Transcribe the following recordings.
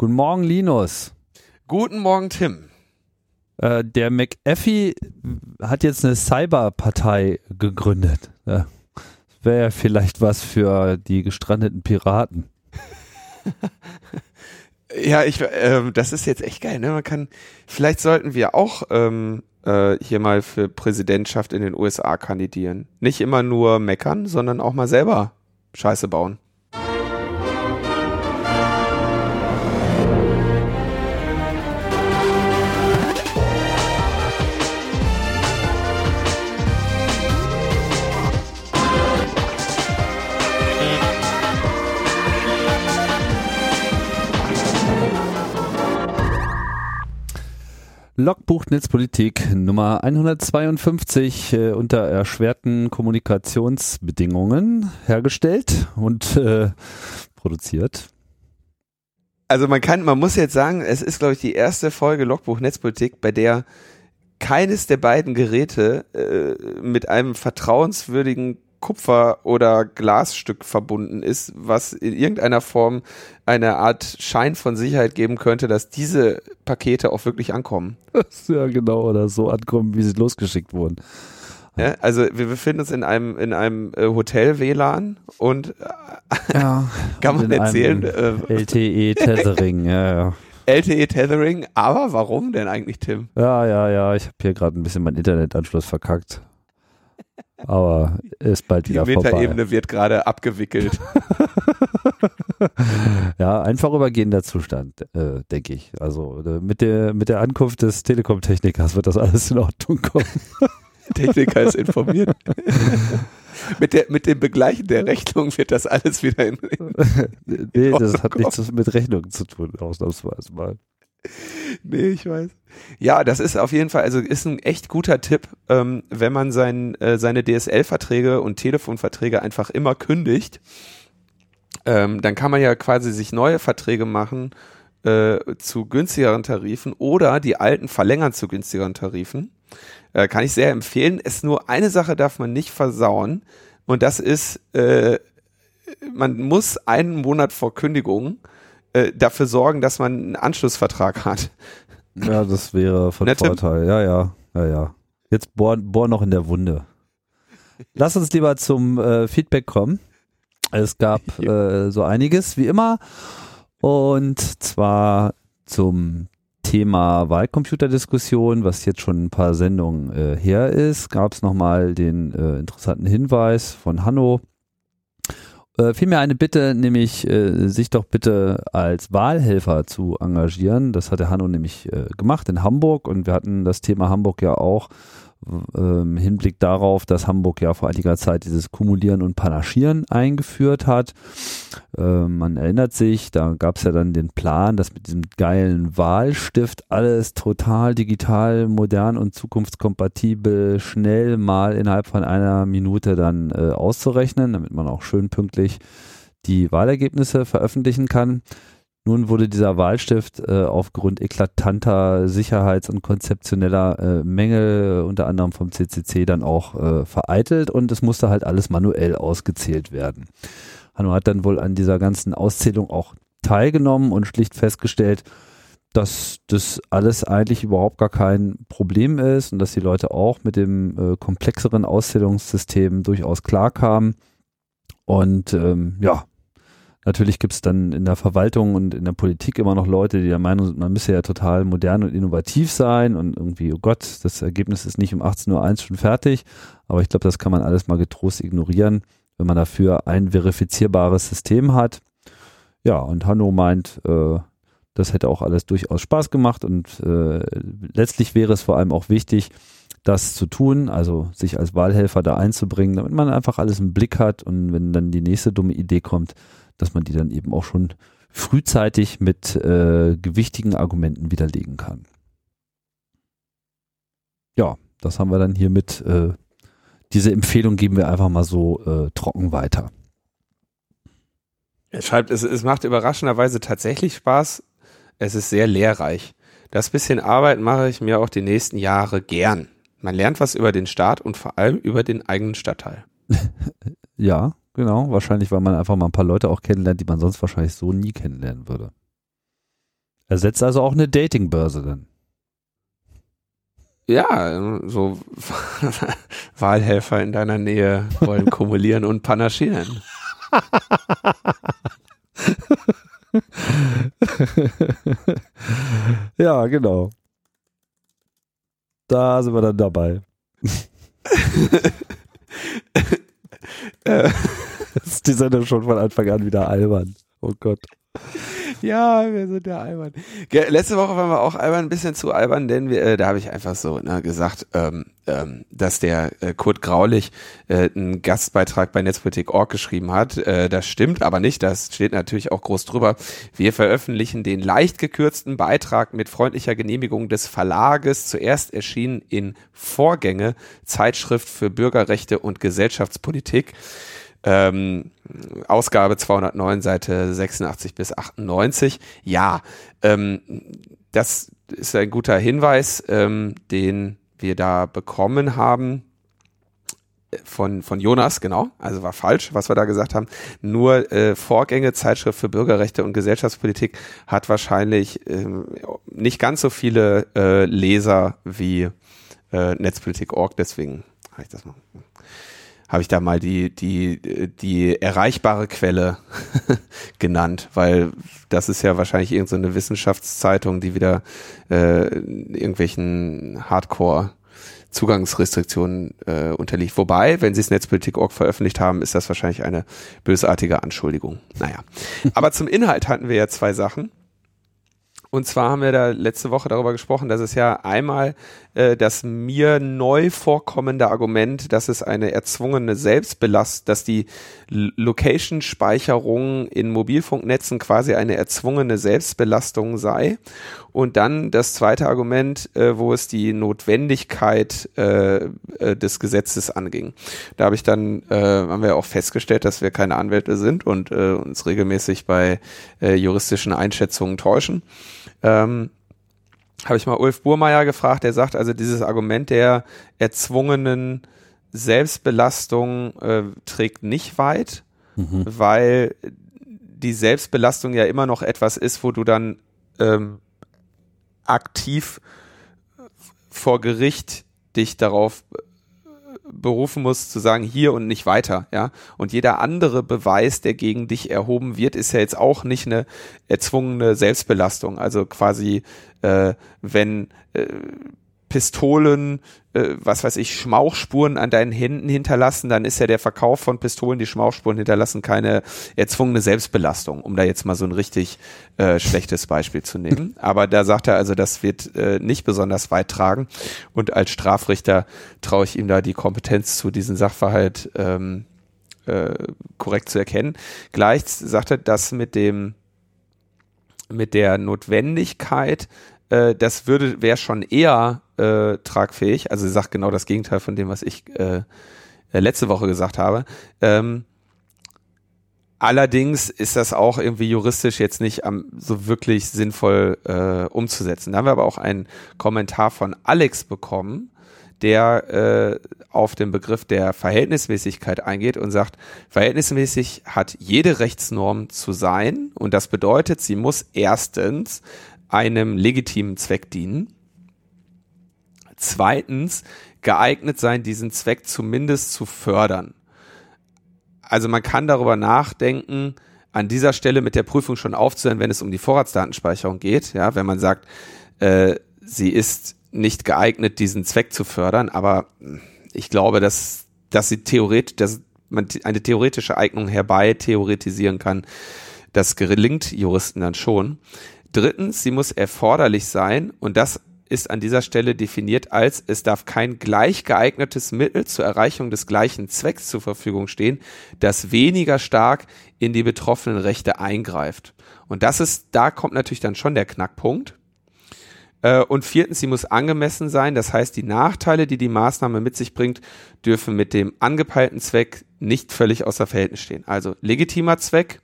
Guten Morgen, Linus. Guten Morgen, Tim. Äh, der McAfee hat jetzt eine Cyberpartei gegründet. Ja, Wäre ja vielleicht was für die gestrandeten Piraten. Ja, ich, ähm, das ist jetzt echt geil, ne? Man kann, vielleicht sollten wir auch ähm, äh, hier mal für Präsidentschaft in den USA kandidieren. Nicht immer nur meckern, sondern auch mal selber Scheiße bauen. Logbuch Netzpolitik Nummer 152 äh, unter erschwerten Kommunikationsbedingungen hergestellt und äh, produziert. Also man kann, man muss jetzt sagen, es ist, glaube ich, die erste Folge Logbuch Netzpolitik, bei der keines der beiden Geräte äh, mit einem vertrauenswürdigen Kupfer- oder Glasstück verbunden ist, was in irgendeiner Form eine Art Schein von Sicherheit geben könnte, dass diese Pakete auch wirklich ankommen. ja, genau, oder so ankommen, wie sie losgeschickt wurden. Ja, also wir befinden uns in einem in einem äh, Hotel WLAN und äh, Ja, kann man erzählen äh, LTE Tethering, ja, ja. LTE Tethering, aber warum denn eigentlich Tim? Ja, ja, ja, ich habe hier gerade ein bisschen meinen Internetanschluss verkackt. Aber ist bald Die wieder vorbei. Metaebene wird gerade abgewickelt. Ja, ein vorübergehender Zustand, äh, denke ich. Also äh, mit der mit der Ankunft des Telekom-Technikers wird das alles in Ordnung kommen. Techniker ist informiert. mit, der, mit dem Begleichen der Rechnung wird das alles wieder in, in nee, das hat nichts mit Rechnungen zu tun, ausnahmsweise mal. Nee, ich weiß. Ja, das ist auf jeden Fall, also ist ein echt guter Tipp, ähm, wenn man sein, äh, seine DSL-Verträge und Telefonverträge einfach immer kündigt, ähm, dann kann man ja quasi sich neue Verträge machen äh, zu günstigeren Tarifen oder die alten verlängern zu günstigeren Tarifen. Äh, kann ich sehr empfehlen. Es nur eine Sache darf man nicht versauen und das ist, äh, man muss einen Monat vor Kündigung äh, dafür sorgen, dass man einen Anschlussvertrag hat. Ja, das wäre von Tim. Vorteil. Ja, ja, ja, ja. Jetzt bohr, bohr noch in der Wunde. Lass uns lieber zum äh, Feedback kommen. Es gab äh, so einiges, wie immer. Und zwar zum Thema Wahlcomputerdiskussion, was jetzt schon ein paar Sendungen äh, her ist, gab es nochmal den äh, interessanten Hinweis von Hanno. Äh, vielmehr eine Bitte, nämlich äh, sich doch bitte als Wahlhelfer zu engagieren. Das hat der Hanno nämlich äh, gemacht in Hamburg und wir hatten das Thema Hamburg ja auch im Hinblick darauf, dass Hamburg ja vor einiger Zeit dieses Kumulieren und Panaschieren eingeführt hat. Äh, man erinnert sich, da gab es ja dann den Plan, dass mit diesem geilen Wahlstift alles total digital, modern und zukunftskompatibel schnell mal innerhalb von einer Minute dann äh, auszurechnen, damit man auch schön pünktlich die Wahlergebnisse veröffentlichen kann. Nun wurde dieser Wahlstift äh, aufgrund eklatanter Sicherheits- und konzeptioneller äh, Mängel, unter anderem vom CCC, dann auch äh, vereitelt und es musste halt alles manuell ausgezählt werden. Hanno hat dann wohl an dieser ganzen Auszählung auch teilgenommen und schlicht festgestellt, dass das alles eigentlich überhaupt gar kein Problem ist und dass die Leute auch mit dem äh, komplexeren Auszählungssystem durchaus klarkamen. Und ähm, ja, natürlich gibt es dann in der Verwaltung und in der Politik immer noch Leute, die der Meinung sind, man müsse ja total modern und innovativ sein und irgendwie, oh Gott, das Ergebnis ist nicht um 18.01 Uhr schon fertig. Aber ich glaube, das kann man alles mal getrost ignorieren, wenn man dafür ein verifizierbares System hat. Ja, und Hanno meint, äh, das hätte auch alles durchaus Spaß gemacht und äh, letztlich wäre es vor allem auch wichtig, das zu tun, also sich als Wahlhelfer da einzubringen, damit man einfach alles im Blick hat und wenn dann die nächste dumme Idee kommt, dass man die dann eben auch schon frühzeitig mit äh, gewichtigen Argumenten widerlegen kann. Ja, das haben wir dann hiermit. Äh, diese Empfehlung geben wir einfach mal so äh, trocken weiter. Er schreibt, es, es macht überraschenderweise tatsächlich Spaß. Es ist sehr lehrreich. Das bisschen Arbeit mache ich mir auch die nächsten Jahre gern. Man lernt was über den Staat und vor allem über den eigenen Stadtteil. Ja, genau. Wahrscheinlich, weil man einfach mal ein paar Leute auch kennenlernt, die man sonst wahrscheinlich so nie kennenlernen würde. Ersetzt also auch eine Datingbörse dann. Ja, so Wahlhelfer in deiner Nähe wollen kumulieren und panaschieren. ja, genau. Da sind wir dann dabei. Das ist die Sendung schon von Anfang an wieder albern. Oh Gott. Ja, wir sind ja albern. Letzte Woche waren wir auch albern, ein bisschen zu albern, denn wir, äh, da habe ich einfach so ne, gesagt, ähm, ähm, dass der äh, Kurt Graulich äh, einen Gastbeitrag bei Netzpolitik.org geschrieben hat. Äh, das stimmt aber nicht, das steht natürlich auch groß drüber. Wir veröffentlichen den leicht gekürzten Beitrag mit freundlicher Genehmigung des Verlages, zuerst erschienen in Vorgänge, Zeitschrift für Bürgerrechte und Gesellschaftspolitik. Ähm, Ausgabe 209, Seite 86 bis 98. Ja, ähm, das ist ein guter Hinweis, ähm, den wir da bekommen haben von, von Jonas, genau, also war falsch, was wir da gesagt haben. Nur äh, Vorgänge, Zeitschrift für Bürgerrechte und Gesellschaftspolitik hat wahrscheinlich äh, nicht ganz so viele äh, Leser wie äh, Netzpolitik.org, deswegen habe ich das mal habe ich da mal die, die, die erreichbare Quelle genannt, weil das ist ja wahrscheinlich irgendeine so Wissenschaftszeitung, die wieder äh, irgendwelchen Hardcore Zugangsrestriktionen äh, unterliegt. Wobei, wenn sie es Netzpolitik.org veröffentlicht haben, ist das wahrscheinlich eine bösartige Anschuldigung. Naja. Aber zum Inhalt hatten wir ja zwei Sachen. Und zwar haben wir da letzte Woche darüber gesprochen, dass es ja einmal äh, das mir neu vorkommende Argument, dass es eine erzwungene Selbstbelast, dass die Location-Speicherung in Mobilfunknetzen quasi eine erzwungene Selbstbelastung sei. Und dann das zweite Argument, äh, wo es die Notwendigkeit äh, äh, des Gesetzes anging. Da habe ich dann, äh, haben wir auch festgestellt, dass wir keine Anwälte sind und äh, uns regelmäßig bei äh, juristischen Einschätzungen täuschen ähm, habe ich mal Ulf Burmeier gefragt, der sagt, also dieses Argument der erzwungenen Selbstbelastung äh, trägt nicht weit, mhm. weil die Selbstbelastung ja immer noch etwas ist, wo du dann ähm, aktiv vor Gericht dich darauf berufen muss, zu sagen, hier und nicht weiter, ja. Und jeder andere Beweis, der gegen dich erhoben wird, ist ja jetzt auch nicht eine erzwungene Selbstbelastung. Also quasi, äh, wenn äh, Pistolen, äh, was weiß ich, Schmauchspuren an deinen Händen hinterlassen, dann ist ja der Verkauf von Pistolen, die Schmauchspuren hinterlassen, keine erzwungene Selbstbelastung, um da jetzt mal so ein richtig äh, schlechtes Beispiel zu nehmen. Aber da sagt er also, das wird äh, nicht besonders weit tragen. Und als Strafrichter traue ich ihm da die Kompetenz zu, diesen Sachverhalt ähm, äh, korrekt zu erkennen. Gleich sagt er, dass mit dem mit der Notwendigkeit äh, das würde wäre schon eher äh, tragfähig. Also sie sagt genau das Gegenteil von dem, was ich äh, äh, letzte Woche gesagt habe. Ähm, allerdings ist das auch irgendwie juristisch jetzt nicht am, so wirklich sinnvoll äh, umzusetzen. Da haben wir aber auch einen Kommentar von Alex bekommen, der äh, auf den Begriff der Verhältnismäßigkeit eingeht und sagt, verhältnismäßig hat jede Rechtsnorm zu sein und das bedeutet, sie muss erstens einem legitimen Zweck dienen. Zweitens, geeignet sein, diesen Zweck zumindest zu fördern. Also man kann darüber nachdenken, an dieser Stelle mit der Prüfung schon aufzuhören, wenn es um die Vorratsdatenspeicherung geht. Ja, wenn man sagt, äh, sie ist nicht geeignet, diesen Zweck zu fördern, aber ich glaube, dass, dass sie theoretisch, dass man eine theoretische Eignung herbei theoretisieren kann. Das gelingt Juristen dann schon. Drittens, sie muss erforderlich sein und das ist an dieser Stelle definiert als, es darf kein gleich geeignetes Mittel zur Erreichung des gleichen Zwecks zur Verfügung stehen, das weniger stark in die betroffenen Rechte eingreift. Und das ist, da kommt natürlich dann schon der Knackpunkt. Äh, und viertens, sie muss angemessen sein. Das heißt, die Nachteile, die die Maßnahme mit sich bringt, dürfen mit dem angepeilten Zweck nicht völlig außer Verhältnis stehen. Also legitimer Zweck,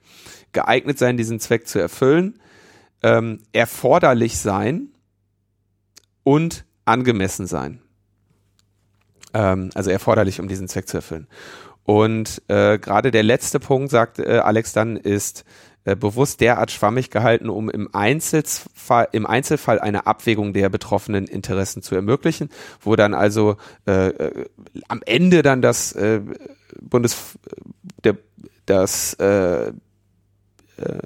geeignet sein, diesen Zweck zu erfüllen, ähm, erforderlich sein und angemessen sein. Ähm, also erforderlich, um diesen Zweck zu erfüllen. Und äh, gerade der letzte Punkt, sagt äh, Alex dann, ist äh, bewusst derart schwammig gehalten, um im Einzelfall, im Einzelfall eine Abwägung der betroffenen Interessen zu ermöglichen, wo dann also äh, äh, am Ende dann das äh, Bundes der das äh, äh,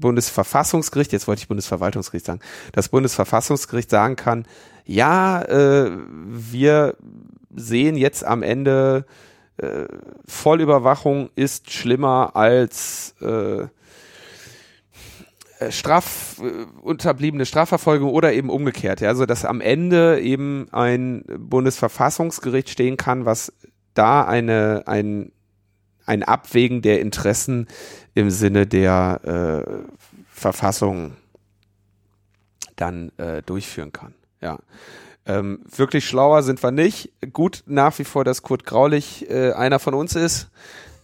Bundesverfassungsgericht, jetzt wollte ich Bundesverwaltungsgericht sagen, das Bundesverfassungsgericht sagen kann, ja, äh, wir sehen jetzt am Ende, äh, Vollüberwachung ist schlimmer als äh, äh Straf, äh, unterbliebene Strafverfolgung oder eben umgekehrt. Ja? Also dass am Ende eben ein Bundesverfassungsgericht stehen kann, was da eine, ein, ein Abwägen der Interessen im Sinne der äh, Verfassung dann äh, durchführen kann. Ja. Ähm, wirklich schlauer sind wir nicht. Gut nach wie vor, dass Kurt Graulich äh, einer von uns ist,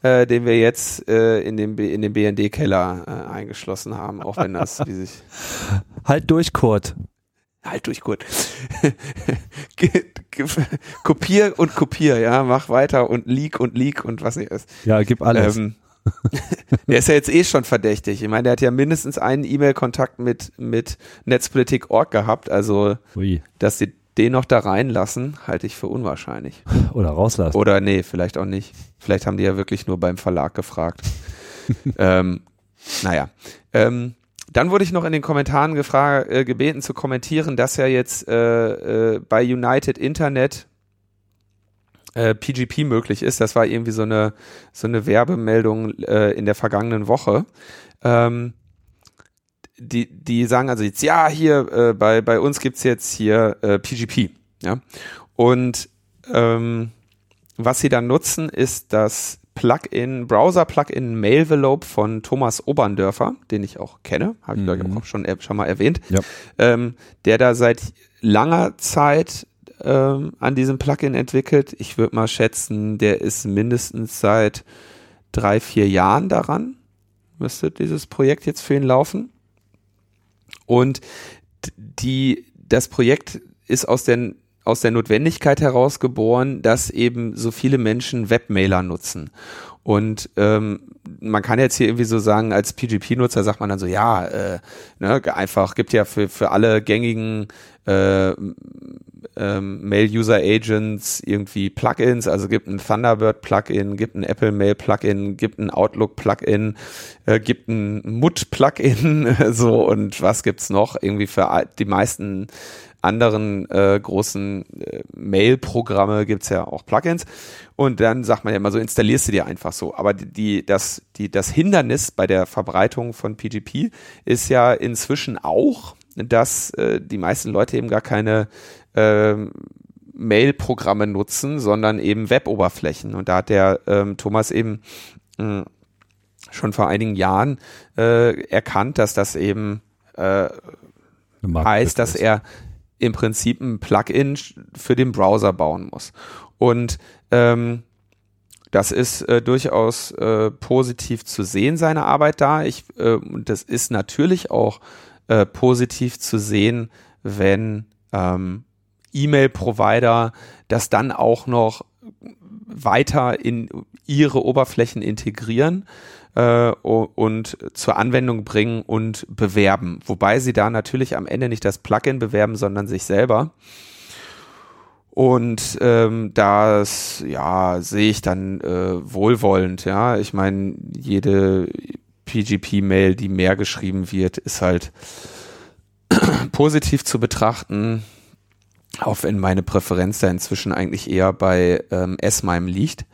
äh, den wir jetzt äh, in dem, in dem BND-Keller äh, eingeschlossen haben, auch wenn das wie sich. Halt durch, Kurt. Halt durch, Kurt. kopier und kopier, ja, mach weiter und leak und leak und was nicht ist. Ja, gib alles. Ähm, der ist ja jetzt eh schon verdächtig. Ich meine, der hat ja mindestens einen E-Mail-Kontakt mit, mit Netzpolitik.org gehabt. Also, Ui. dass sie den noch da reinlassen, halte ich für unwahrscheinlich. Oder rauslassen. Oder nee, vielleicht auch nicht. Vielleicht haben die ja wirklich nur beim Verlag gefragt. ähm, naja. Ähm, dann wurde ich noch in den Kommentaren gefragt, äh, gebeten zu kommentieren, dass ja jetzt äh, äh, bei United Internet äh, PGP möglich ist. Das war irgendwie so eine, so eine Werbemeldung äh, in der vergangenen Woche. Ähm, die, die sagen also jetzt, ja, hier äh, bei, bei uns gibt's jetzt hier äh, PGP. Ja? Und ähm, was sie dann nutzen, ist das Plugin, Browser-Plugin Mailvelope von Thomas Oberndörfer, den ich auch kenne, habe ich mhm. glaube ich auch schon, schon mal erwähnt, ja. ähm, der da seit langer Zeit ähm, an diesem Plugin entwickelt. Ich würde mal schätzen, der ist mindestens seit drei, vier Jahren daran. Müsste dieses Projekt jetzt für ihn laufen. Und die, das Projekt ist aus der, aus der Notwendigkeit heraus geboren, dass eben so viele Menschen Webmailer nutzen. Und ähm, man kann jetzt hier irgendwie so sagen, als PGP-Nutzer sagt man dann so, ja, äh, ne, einfach gibt ja für, für alle gängigen äh, ähm, Mail-User-Agents irgendwie Plugins, also gibt ein Thunderbird-Plugin, gibt ein Apple-Mail-Plugin, gibt ein Outlook-Plugin, äh, gibt ein Mut-Plugin, so und was gibt's noch? Irgendwie für die meisten anderen äh, großen äh, Mail-Programme gibt's ja auch Plugins. Und dann sagt man ja immer so, installierst du dir einfach so. Aber die, das, die, das Hindernis bei der Verbreitung von PGP ist ja inzwischen auch, dass äh, die meisten Leute eben gar keine äh, Mail-Programme nutzen, sondern eben Web-Oberflächen. Und da hat der ähm, Thomas eben mh, schon vor einigen Jahren äh, erkannt, dass das eben äh, heißt, dass er im Prinzip ein Plugin für den Browser bauen muss. Und ähm, das ist äh, durchaus äh, positiv zu sehen, seine Arbeit da. Ich, äh, das ist natürlich auch äh, positiv zu sehen, wenn ähm, E-Mail-Provider das dann auch noch weiter in ihre Oberflächen integrieren äh, und zur Anwendung bringen und bewerben. Wobei sie da natürlich am Ende nicht das Plugin bewerben, sondern sich selber. Und ähm, das, ja, sehe ich dann äh, wohlwollend, ja. Ich meine, jede PGP-Mail, die mehr geschrieben wird, ist halt positiv zu betrachten auch wenn meine Präferenz da inzwischen eigentlich eher bei ähm, S-MIME liegt.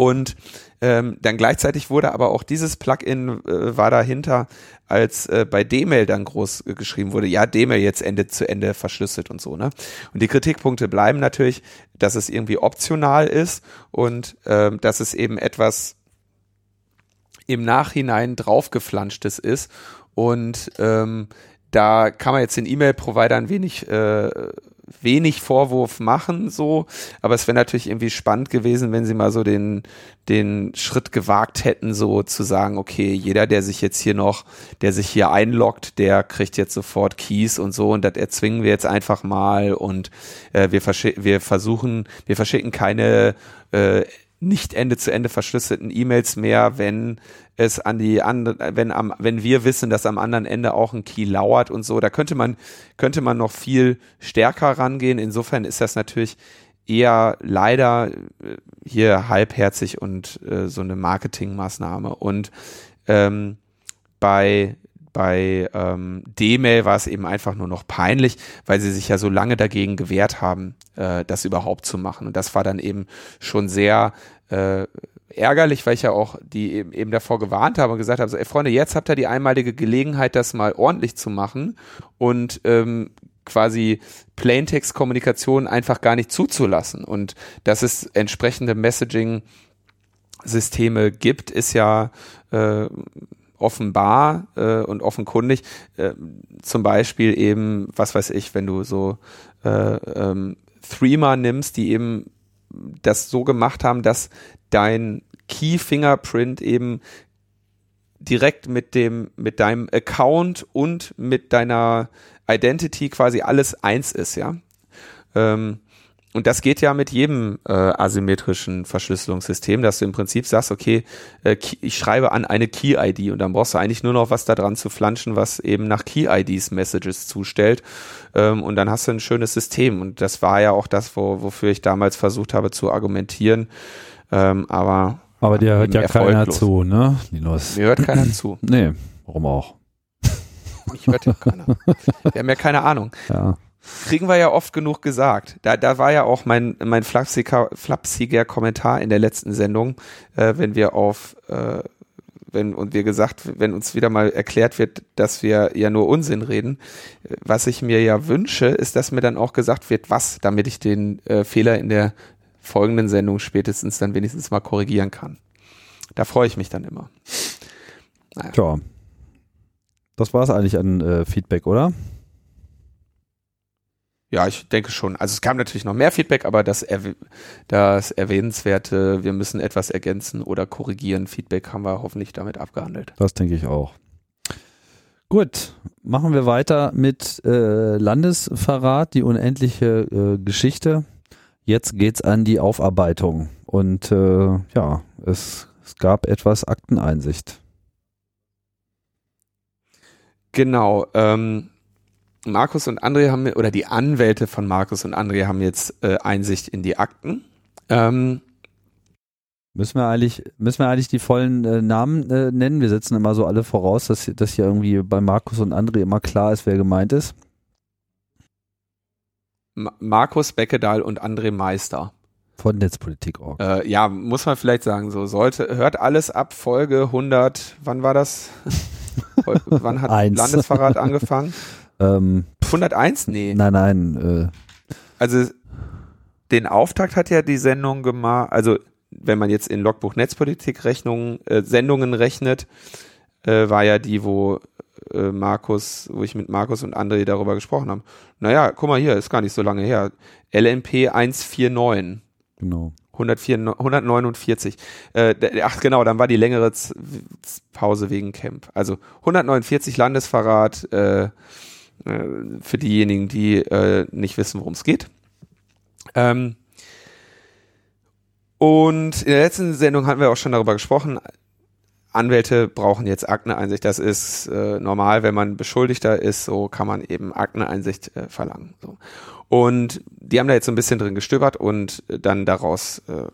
Und ähm, dann gleichzeitig wurde aber auch dieses Plugin äh, war dahinter, als äh, bei D-Mail dann groß äh, geschrieben wurde, ja, D-Mail jetzt Ende zu Ende verschlüsselt und so, ne? Und die Kritikpunkte bleiben natürlich, dass es irgendwie optional ist und ähm, dass es eben etwas im Nachhinein draufgeflanschtes ist und ähm, da kann man jetzt den E-Mail-Providern wenig äh, wenig Vorwurf machen, so. Aber es wäre natürlich irgendwie spannend gewesen, wenn sie mal so den, den Schritt gewagt hätten, so zu sagen, okay, jeder, der sich jetzt hier noch, der sich hier einloggt, der kriegt jetzt sofort Keys und so und das erzwingen wir jetzt einfach mal und äh, wir, wir versuchen, wir verschicken keine äh, nicht Ende zu Ende verschlüsselten E-Mails mehr, wenn es an die andere, wenn am, wenn wir wissen, dass am anderen Ende auch ein Key lauert und so. Da könnte man, könnte man noch viel stärker rangehen. Insofern ist das natürlich eher leider äh, hier halbherzig und äh, so eine Marketingmaßnahme. Und ähm, bei bei ähm, D-Mail war es eben einfach nur noch peinlich, weil sie sich ja so lange dagegen gewehrt haben, äh, das überhaupt zu machen. Und das war dann eben schon sehr äh, ärgerlich, weil ich ja auch die eben, eben davor gewarnt habe und gesagt habe, so, ey Freunde, jetzt habt ihr die einmalige Gelegenheit, das mal ordentlich zu machen und ähm, quasi Plaintext-Kommunikation einfach gar nicht zuzulassen. Und dass es entsprechende Messaging-Systeme gibt, ist ja äh, offenbar äh, und offenkundig. Äh, zum Beispiel eben, was weiß ich, wenn du so äh, ähm, Threema nimmst, die eben das so gemacht haben, dass dein Key Fingerprint eben direkt mit dem mit deinem Account und mit deiner Identity quasi alles eins ist, ja. Ähm, und das geht ja mit jedem äh, asymmetrischen Verschlüsselungssystem, dass du im Prinzip sagst, okay, äh, ich schreibe an eine Key-ID und dann brauchst du eigentlich nur noch was da dran zu flanschen, was eben nach Key-IDs Messages zustellt. Ähm, und dann hast du ein schönes System. Und das war ja auch das, wo, wofür ich damals versucht habe zu argumentieren. Ähm, aber aber dir hört ja keiner zu, ne, Linus? Mir hört keiner zu. Nee, warum auch? Ich hört ja keiner. Wir haben ja keine Ahnung. Ja kriegen wir ja oft genug gesagt. Da, da war ja auch mein, mein flapsiger, flapsiger Kommentar in der letzten Sendung, äh, wenn wir auf, äh, wenn, und wir gesagt, wenn uns wieder mal erklärt wird, dass wir ja nur Unsinn reden. Was ich mir ja wünsche, ist, dass mir dann auch gesagt wird, was, damit ich den äh, Fehler in der folgenden Sendung spätestens dann wenigstens mal korrigieren kann. Da freue ich mich dann immer. Naja. Tja. Das war es eigentlich an äh, Feedback, oder? Ja, ich denke schon. Also es kam natürlich noch mehr Feedback, aber das, erw das erwähnenswerte, wir müssen etwas ergänzen oder korrigieren, Feedback haben wir hoffentlich damit abgehandelt. Das denke ich auch. Gut, machen wir weiter mit äh, Landesverrat, die unendliche äh, Geschichte. Jetzt geht's an die Aufarbeitung und äh, ja, es, es gab etwas Akteneinsicht. Genau. Ähm, Markus und André haben, oder die Anwälte von Markus und André haben jetzt äh, Einsicht in die Akten. Ähm, Müssen wir eigentlich, müssen wir eigentlich die vollen äh, Namen äh, nennen? Wir setzen immer so alle voraus, dass, dass hier irgendwie bei Markus und André immer klar ist, wer gemeint ist. Markus Beckedahl und André Meister. Von Netzpolitik.org. Äh, ja, muss man vielleicht sagen, so sollte, hört alles ab Folge 100, wann war das? wann hat Landesverrat angefangen? Ähm, 101? Nee. Nein, nein. Äh. Also den Auftakt hat ja die Sendung gemacht, also wenn man jetzt in Logbuch Netzpolitik Rechnungen, äh, Sendungen rechnet, äh, war ja die, wo äh, Markus, wo ich mit Markus und André darüber gesprochen habe. Naja, guck mal hier, ist gar nicht so lange her. LNP 149. Genau. 104, 149. Äh, ach genau, dann war die längere Z Pause wegen Camp. Also 149 Landesverrat, äh, äh, für diejenigen, die äh, nicht wissen, worum es geht. Ähm, und in der letzten Sendung hatten wir auch schon darüber gesprochen. Anwälte brauchen jetzt Akteneinsicht. Das ist äh, normal, wenn man Beschuldigter ist, so kann man eben Akteneinsicht äh, verlangen. So. Und die haben da jetzt so ein bisschen drin gestöbert und dann daraus äh,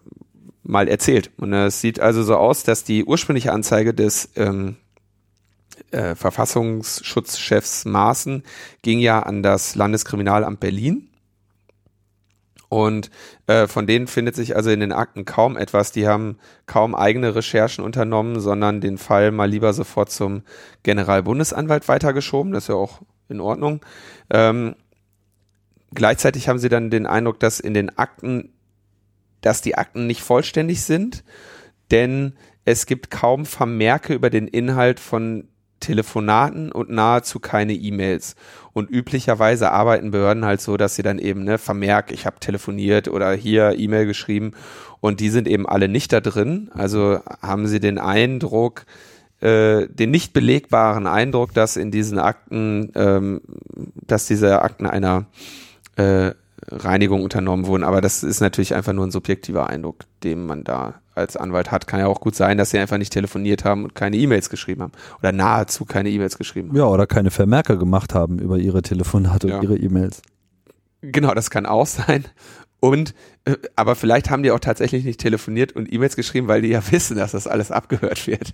mal erzählt. Und es sieht also so aus, dass die ursprüngliche Anzeige des ähm, äh, Verfassungsschutzchefs Maaßen ging ja an das Landeskriminalamt Berlin. Und äh, von denen findet sich also in den Akten kaum etwas. Die haben kaum eigene Recherchen unternommen, sondern den Fall mal lieber sofort zum Generalbundesanwalt weitergeschoben. Das ist ja auch in Ordnung. Ähm, gleichzeitig haben sie dann den Eindruck, dass in den Akten, dass die Akten nicht vollständig sind, denn es gibt kaum Vermerke über den Inhalt von Telefonaten und nahezu keine E-Mails. Und üblicherweise arbeiten Behörden halt so, dass sie dann eben ne, vermerkt, ich habe telefoniert oder hier E-Mail geschrieben und die sind eben alle nicht da drin. Also haben sie den Eindruck, äh, den nicht belegbaren Eindruck, dass in diesen Akten, ähm, dass diese Akten einer äh, Reinigung unternommen wurden. Aber das ist natürlich einfach nur ein subjektiver Eindruck, den man da als Anwalt hat. Kann ja auch gut sein, dass sie einfach nicht telefoniert haben und keine E-Mails geschrieben haben. Oder nahezu keine E-Mails geschrieben haben. Ja, oder keine Vermerke gemacht haben über ihre Telefonate ja. und ihre E-Mails. Genau, das kann auch sein. Und, äh, aber vielleicht haben die auch tatsächlich nicht telefoniert und E-Mails geschrieben, weil die ja wissen, dass das alles abgehört wird.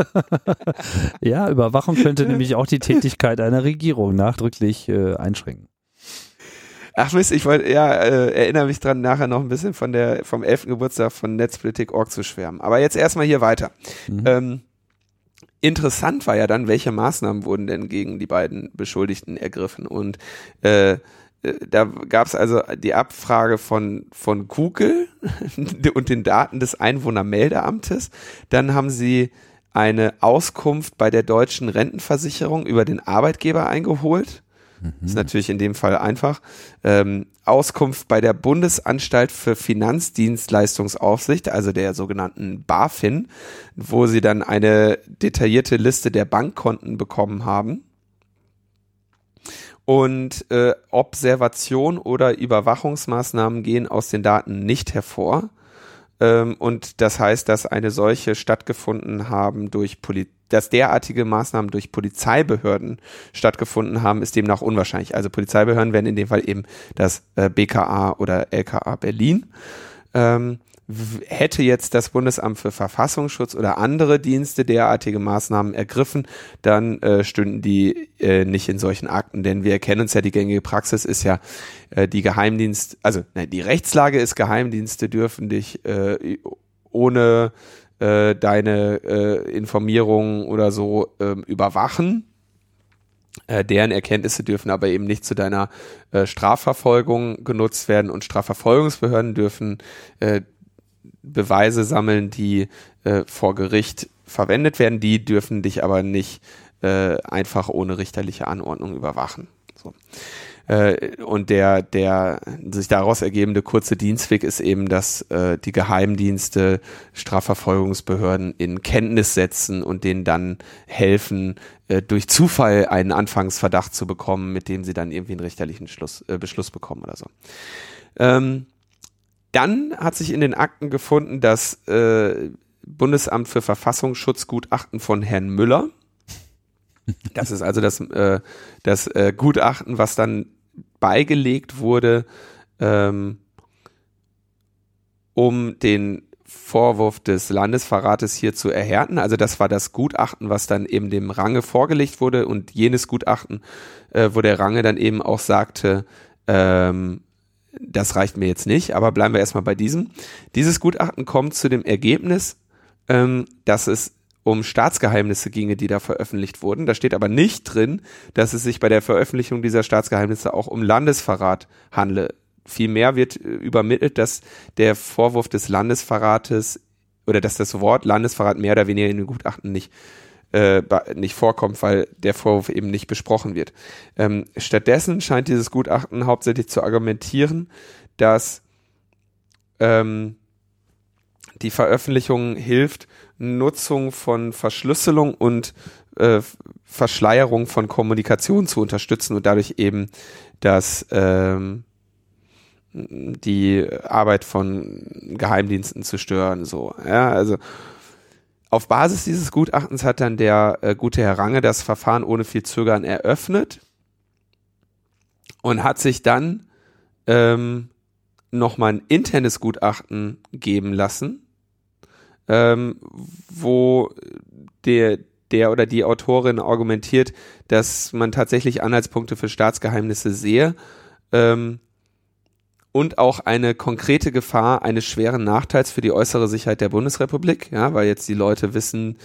ja, Überwachung könnte nämlich auch die Tätigkeit einer Regierung nachdrücklich äh, einschränken. Ach Mist, ich wollte, ja, äh, erinnere mich dran, nachher noch ein bisschen von der, vom 11. Geburtstag von Netzpolitik.org zu schwärmen. Aber jetzt erstmal hier weiter. Mhm. Ähm, interessant war ja dann, welche Maßnahmen wurden denn gegen die beiden Beschuldigten ergriffen und äh, da gab es also die Abfrage von, von Google und den Daten des Einwohnermeldeamtes. Dann haben sie eine Auskunft bei der deutschen Rentenversicherung über den Arbeitgeber eingeholt. Mhm. Ist natürlich in dem Fall einfach. Ähm, Auskunft bei der Bundesanstalt für Finanzdienstleistungsaufsicht, also der sogenannten BaFin, wo sie dann eine detaillierte Liste der Bankkonten bekommen haben und äh, Observation oder Überwachungsmaßnahmen gehen aus den Daten nicht hervor. Ähm, und das heißt, dass eine solche stattgefunden haben durch Poli dass derartige Maßnahmen durch Polizeibehörden stattgefunden haben, ist demnach unwahrscheinlich. Also Polizeibehörden werden in dem Fall eben das äh, BKA oder LKA Berlin. Ähm, hätte jetzt das Bundesamt für Verfassungsschutz oder andere Dienste derartige Maßnahmen ergriffen, dann äh, stünden die äh, nicht in solchen Akten, denn wir erkennen uns ja, die gängige Praxis ist ja äh, die Geheimdienst, also nein, die Rechtslage ist, Geheimdienste dürfen dich äh, ohne äh, deine äh, Informierung oder so äh, überwachen. Äh, deren Erkenntnisse dürfen aber eben nicht zu deiner äh, Strafverfolgung genutzt werden und Strafverfolgungsbehörden dürfen äh, Beweise sammeln, die äh, vor Gericht verwendet werden. Die dürfen dich aber nicht äh, einfach ohne richterliche Anordnung überwachen. So. Äh, und der, der sich daraus ergebende kurze Dienstweg ist eben, dass äh, die Geheimdienste Strafverfolgungsbehörden in Kenntnis setzen und denen dann helfen, äh, durch Zufall einen Anfangsverdacht zu bekommen, mit dem sie dann irgendwie einen richterlichen Schluss, äh, Beschluss bekommen oder so. Ähm, dann hat sich in den Akten gefunden, das äh, Bundesamt für Verfassungsschutz-Gutachten von Herrn Müller. Das ist also das, äh, das äh, Gutachten, was dann beigelegt wurde, ähm, um den Vorwurf des Landesverrates hier zu erhärten. Also das war das Gutachten, was dann eben dem Range vorgelegt wurde und jenes Gutachten, äh, wo der Range dann eben auch sagte, ähm, das reicht mir jetzt nicht, aber bleiben wir erstmal bei diesem. Dieses Gutachten kommt zu dem Ergebnis, ähm, dass es um Staatsgeheimnisse ginge, die da veröffentlicht wurden. Da steht aber nicht drin, dass es sich bei der Veröffentlichung dieser Staatsgeheimnisse auch um Landesverrat handle. Vielmehr wird äh, übermittelt, dass der Vorwurf des Landesverrates oder dass das Wort Landesverrat mehr oder weniger in den Gutachten nicht äh, nicht vorkommt, weil der Vorwurf eben nicht besprochen wird. Ähm, stattdessen scheint dieses Gutachten hauptsächlich zu argumentieren, dass ähm, die Veröffentlichung hilft, Nutzung von Verschlüsselung und äh, Verschleierung von Kommunikation zu unterstützen und dadurch eben das ähm, die Arbeit von Geheimdiensten zu stören. So, ja, also auf Basis dieses Gutachtens hat dann der äh, gute Herr Range das Verfahren ohne viel Zögern eröffnet und hat sich dann ähm, nochmal ein internes Gutachten geben lassen, ähm, wo der, der oder die Autorin argumentiert, dass man tatsächlich Anhaltspunkte für Staatsgeheimnisse sehe. Ähm, und auch eine konkrete Gefahr eines schweren Nachteils für die äußere Sicherheit der Bundesrepublik, ja, weil jetzt die Leute wissen,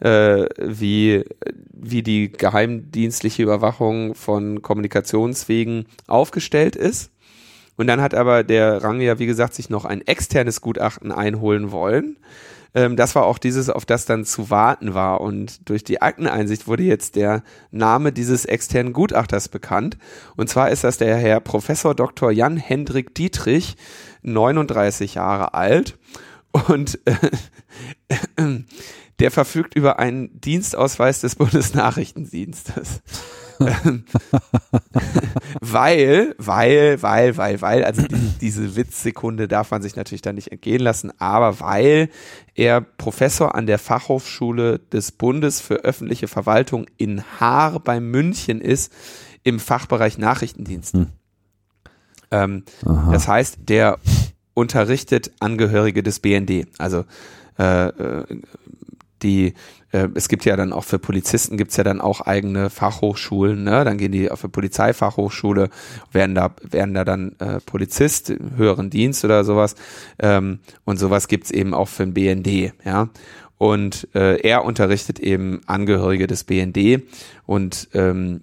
äh, wie, wie die geheimdienstliche Überwachung von Kommunikationswegen aufgestellt ist. Und dann hat aber der Rang ja, wie gesagt, sich noch ein externes Gutachten einholen wollen, ähm, das war auch dieses, auf das dann zu warten war. Und durch die Akteneinsicht wurde jetzt der Name dieses externen Gutachters bekannt. Und zwar ist das der Herr Professor Dr. Jan Hendrik Dietrich, 39 Jahre alt. Und äh, der verfügt über einen Dienstausweis des Bundesnachrichtendienstes. weil, weil, weil, weil, weil, also die, diese Witzsekunde darf man sich natürlich dann nicht entgehen lassen, aber weil er Professor an der Fachhochschule des Bundes für öffentliche Verwaltung in Haar bei München ist, im Fachbereich Nachrichtendiensten. Hm. Ähm, das heißt, der unterrichtet Angehörige des BND, also äh, äh, die äh, es gibt ja dann auch für Polizisten gibt's ja dann auch eigene Fachhochschulen, ne? Dann gehen die auf eine Polizeifachhochschule, werden da, werden da dann äh, Polizist, höheren Dienst oder sowas. Ähm, und sowas gibt's eben auch für den BND, ja. Und äh, er unterrichtet eben Angehörige des BND und ähm,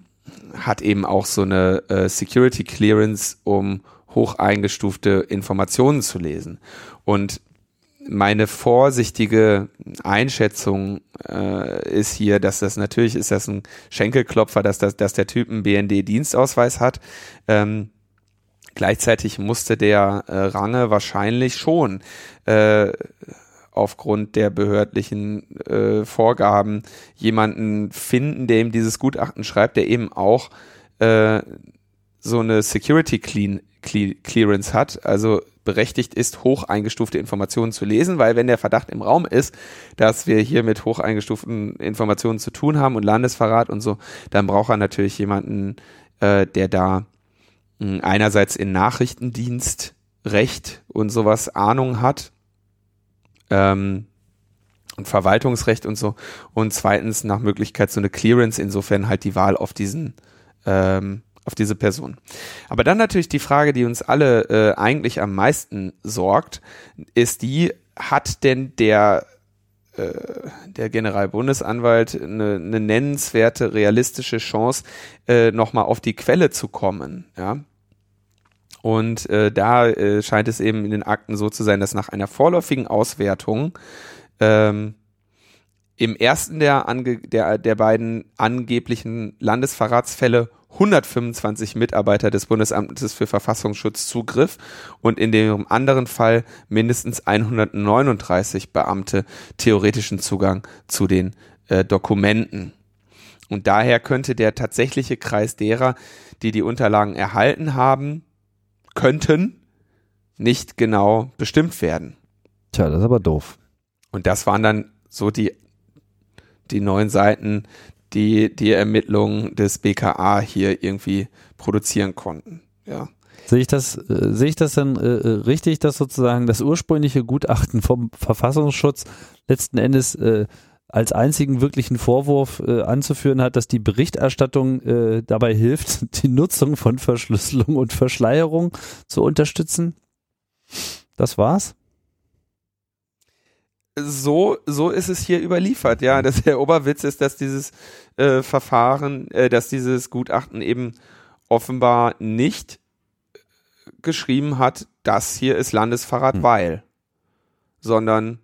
hat eben auch so eine äh, Security Clearance, um hoch eingestufte Informationen zu lesen. Und meine vorsichtige Einschätzung äh, ist hier, dass das natürlich ist das ein Schenkelklopfer, dass, das, dass der Typ einen BND-Dienstausweis hat. Ähm, gleichzeitig musste der äh, Range wahrscheinlich schon äh, aufgrund der behördlichen äh, Vorgaben jemanden finden, der ihm dieses Gutachten schreibt, der eben auch äh, so eine Security Clean Clearance hat, also berechtigt ist, hoch eingestufte Informationen zu lesen, weil wenn der Verdacht im Raum ist, dass wir hier mit hoch eingestuften Informationen zu tun haben und Landesverrat und so, dann braucht er natürlich jemanden, äh, der da mh, hm, einerseits in Nachrichtendienst Recht und sowas Ahnung hat ähm, und Verwaltungsrecht und so und zweitens nach Möglichkeit so eine Clearance, insofern halt die Wahl auf diesen ähm, auf diese Person. Aber dann natürlich die Frage, die uns alle äh, eigentlich am meisten sorgt, ist die, hat denn der äh, der Generalbundesanwalt eine, eine nennenswerte, realistische Chance, äh, nochmal auf die Quelle zu kommen, ja. Und äh, da äh, scheint es eben in den Akten so zu sein, dass nach einer vorläufigen Auswertung ähm, im ersten der, der, der beiden angeblichen Landesverratsfälle 125 Mitarbeiter des Bundesamtes für Verfassungsschutz Zugriff und in dem anderen Fall mindestens 139 Beamte theoretischen Zugang zu den äh, Dokumenten. Und daher könnte der tatsächliche Kreis derer, die die Unterlagen erhalten haben, könnten nicht genau bestimmt werden. Tja, das ist aber doof. Und das waren dann so die, die neun Seiten die die Ermittlungen des BKA hier irgendwie produzieren konnten. Ja. Sehe ich das, äh, sehe ich das dann äh, äh, richtig, dass sozusagen das ursprüngliche Gutachten vom Verfassungsschutz letzten Endes äh, als einzigen wirklichen Vorwurf äh, anzuführen hat, dass die Berichterstattung äh, dabei hilft, die Nutzung von Verschlüsselung und Verschleierung zu unterstützen? Das war's? So, so ist es hier überliefert, ja. dass der Oberwitz ist, dass dieses äh, Verfahren, äh, dass dieses Gutachten eben offenbar nicht geschrieben hat, das hier ist Landesverrat, hm. weil, sondern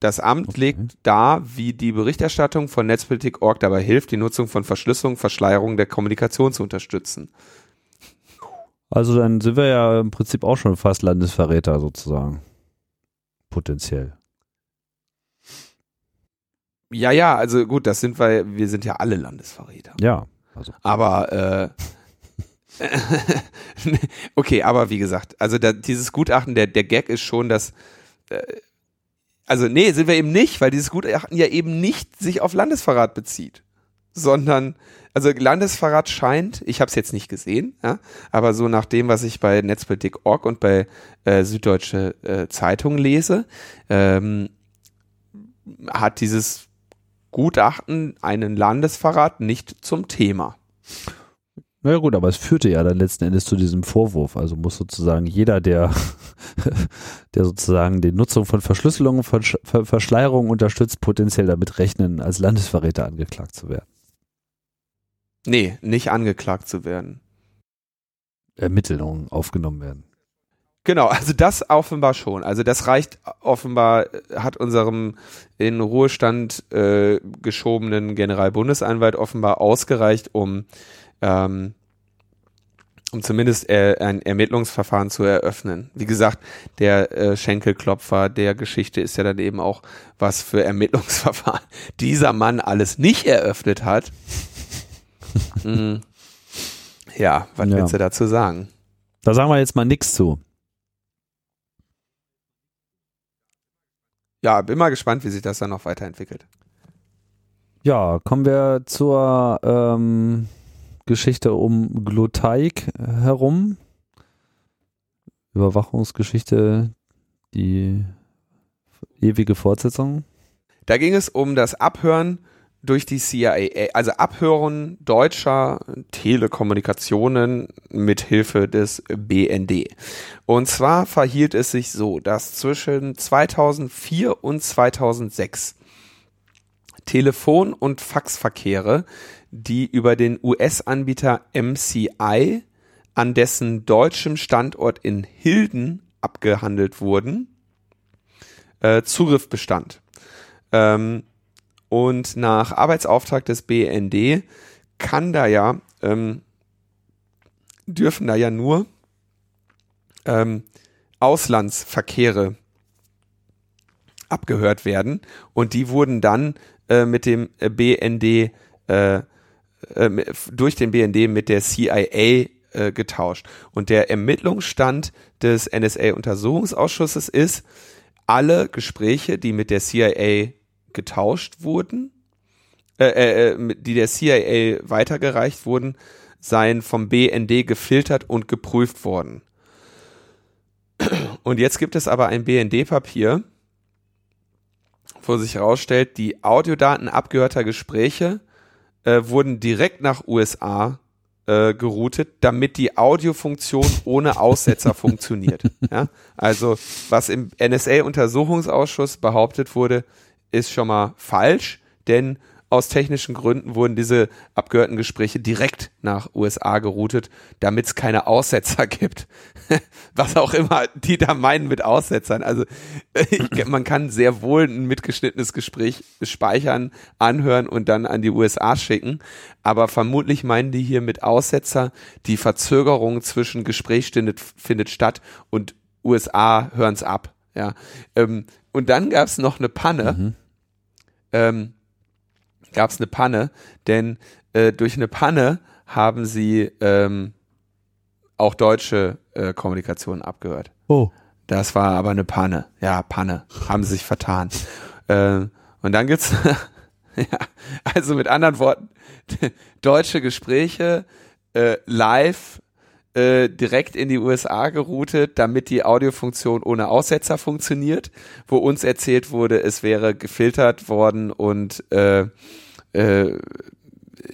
das Amt okay. legt da, wie die Berichterstattung von Netzpolitik.org dabei hilft, die Nutzung von Verschlüsselung, Verschleierung der Kommunikation zu unterstützen. Also dann sind wir ja im Prinzip auch schon fast Landesverräter sozusagen. Potenziell. Ja, ja, also gut, das sind wir, wir sind ja alle Landesverräter. Ja. Also. Aber äh, okay, aber wie gesagt, also da, dieses Gutachten, der, der Gag ist schon, dass äh, also nee, sind wir eben nicht, weil dieses Gutachten ja eben nicht sich auf Landesverrat bezieht, sondern also Landesverrat scheint, ich habe es jetzt nicht gesehen, ja, aber so nach dem, was ich bei Netzpolitik.org und bei äh, Süddeutsche äh, Zeitung lese, ähm, hat dieses Gutachten einen Landesverrat nicht zum Thema. Na ja gut, aber es führte ja dann letzten Endes zu diesem Vorwurf. Also muss sozusagen jeder, der, der sozusagen die Nutzung von Verschlüsselung, von Verschleierung unterstützt, potenziell damit rechnen, als Landesverräter angeklagt zu werden. Nee, nicht angeklagt zu werden. Ermittlungen aufgenommen werden. Genau, also das offenbar schon. Also das reicht offenbar, hat unserem in Ruhestand äh, geschobenen Generalbundesanwalt offenbar ausgereicht, um, ähm, um zumindest äh, ein Ermittlungsverfahren zu eröffnen. Wie gesagt, der äh, Schenkelklopfer der Geschichte ist ja dann eben auch, was für Ermittlungsverfahren dieser Mann alles nicht eröffnet hat. mm. Ja, was Ja. willst du dazu sagen? Da sagen wir jetzt mal nichts zu. Ja, bin mal gespannt, wie sich das dann noch weiterentwickelt. Ja, kommen wir zur ähm, Geschichte um Glotaik herum. Überwachungsgeschichte, die ewige Fortsetzung. Da ging es um das Abhören durch die CIA, also Abhören deutscher Telekommunikationen mit Hilfe des BND. Und zwar verhielt es sich so, dass zwischen 2004 und 2006 Telefon- und Faxverkehre, die über den US-Anbieter MCI an dessen deutschem Standort in Hilden abgehandelt wurden, äh, Zugriff bestand. Ähm, und nach Arbeitsauftrag des BND kann da ja, ähm, dürfen da ja nur ähm, Auslandsverkehre abgehört werden und die wurden dann äh, mit dem äh, BND äh, äh, durch den BND mit der CIA äh, getauscht. Und der Ermittlungsstand des NSA-Untersuchungsausschusses ist, alle Gespräche, die mit der CIA getauscht wurden, äh, äh, äh, die der CIA weitergereicht wurden, seien vom BND gefiltert und geprüft worden. Und jetzt gibt es aber ein BND-Papier, wo sich herausstellt, die Audiodaten abgehörter Gespräche äh, wurden direkt nach USA äh, geroutet, damit die Audiofunktion ohne Aussetzer funktioniert. Ja? Also was im NSA-Untersuchungsausschuss behauptet wurde, ist schon mal falsch, denn aus technischen Gründen wurden diese abgehörten Gespräche direkt nach USA geroutet, damit es keine Aussetzer gibt. Was auch immer die da meinen mit Aussetzern. Also ich, man kann sehr wohl ein mitgeschnittenes Gespräch speichern, anhören und dann an die USA schicken. Aber vermutlich meinen die hier mit Aussetzer, die Verzögerung zwischen Gespräch findet, findet statt und USA hören's ab. Ja. Ähm, und dann gab's noch eine Panne. Ähm, gab es eine Panne, denn äh, durch eine Panne haben sie ähm, auch deutsche äh, Kommunikation abgehört. Oh. Das war aber eine Panne. Ja, Panne. Haben sie sich vertan. äh, und dann gibt's ja, also mit anderen Worten, deutsche Gespräche äh, live äh, direkt in die USA geroutet, damit die Audiofunktion ohne Aussetzer funktioniert, wo uns erzählt wurde, es wäre gefiltert worden und äh, äh,